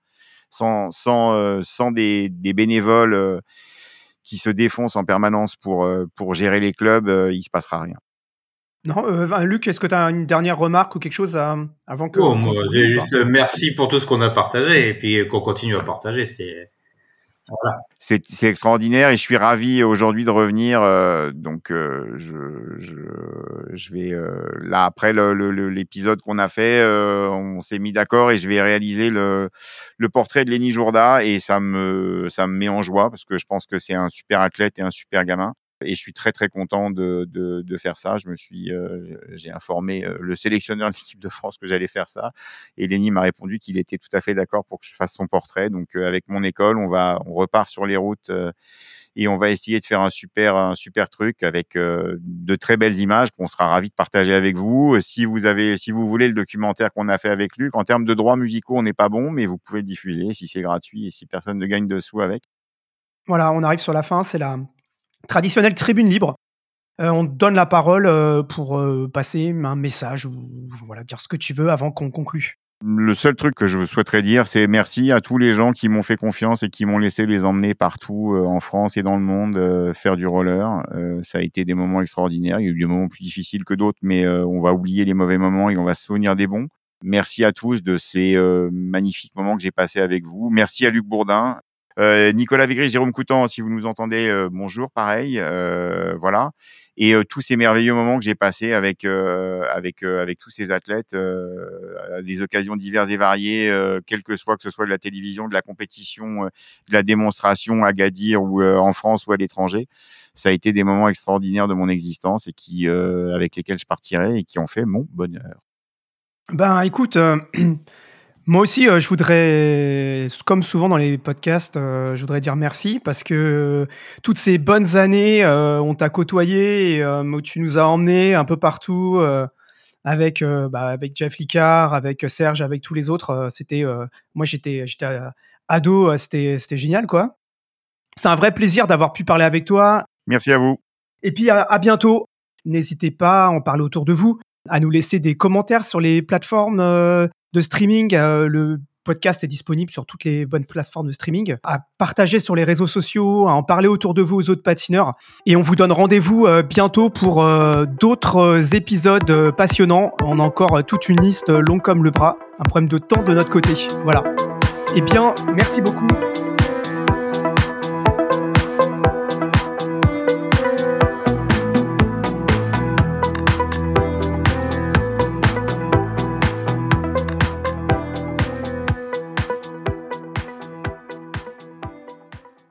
Sans sans euh, sans des, des bénévoles euh, qui se défoncent en permanence pour pour gérer les clubs, il se passera rien. Non, euh, Luc, est-ce que tu as une dernière remarque ou quelque chose à, avant que. Oh, moi, juste merci pour tout ce qu'on a partagé et puis qu'on continue à partager. C'était C'est extraordinaire et je suis ravi aujourd'hui de revenir. Euh, donc, euh, je, je, je, vais euh, là après l'épisode qu'on a fait, euh, on s'est mis d'accord et je vais réaliser le, le portrait de Lenny Jourda et ça me ça me met en joie parce que je pense que c'est un super athlète et un super gamin et je suis très très content de, de, de faire ça. Je me suis, euh, j'ai informé euh, le sélectionneur de l'équipe de France que j'allais faire ça, et Lenny m'a répondu qu'il était tout à fait d'accord pour que je fasse son portrait. Donc euh, avec mon école, on va, on repart sur les routes euh, et on va essayer de faire un super, un super truc avec euh, de très belles images qu'on sera ravi de partager avec vous. Si vous avez, si vous voulez le documentaire qu'on a fait avec Luc, en termes de droits musicaux, on n'est pas bon, mais vous pouvez le diffuser si c'est gratuit et si personne ne gagne de sous avec. Voilà, on arrive sur la fin. C'est la traditionnelle tribune libre. Euh, on te donne la parole euh, pour euh, passer un message ou voilà, dire ce que tu veux avant qu'on conclue. Le seul truc que je souhaiterais dire, c'est merci à tous les gens qui m'ont fait confiance et qui m'ont laissé les emmener partout en France et dans le monde faire du roller. ça a été des moments extraordinaires. Il y a eu des moments plus difficiles que d'autres, mais on va oublier les mauvais moments et on va se souvenir des bons. Merci à tous de ces magnifiques moments que j'ai passés avec vous. Merci à Luc Bourdin. Euh, Nicolas Végry, Jérôme Coutan, si vous nous entendez, euh, bonjour, pareil, euh, voilà. Et tous ces merveilleux moments que j'ai passés avec avec avec tous ces athlètes des occasions diverses et variées, quel que soit que ce soit de la télévision, de la compétition, de la démonstration à Gadir ou en France ou à l'étranger, ça a été des moments extraordinaires de mon existence et qui avec lesquels je partirai et qui ont fait mon bonheur. Ben écoute. Moi aussi, euh, je voudrais, comme souvent dans les podcasts, euh, je voudrais dire merci parce que euh, toutes ces bonnes années, on t'a côtoyé, et, où tu nous as emmenés un peu partout avec bah, avec Jeff Licard, avec Serge, avec tous les autres. c'était, moi j'étais j'étais ado, c'était c'était génial quoi. C'est un vrai plaisir d'avoir pu parler avec toi. Merci à vous. Et puis à, à bientôt. N'hésitez pas à en parler autour de vous, à nous laisser des commentaires sur les plateformes de streaming. Euh, le podcast est disponible sur toutes les bonnes plateformes de streaming. À partager sur les réseaux sociaux, à en parler autour de vous aux autres patineurs. Et on vous donne rendez-vous euh, bientôt pour euh, d'autres épisodes passionnants. On a encore toute une liste longue comme le bras. Un problème de temps de notre côté. Voilà. Eh bien, merci beaucoup.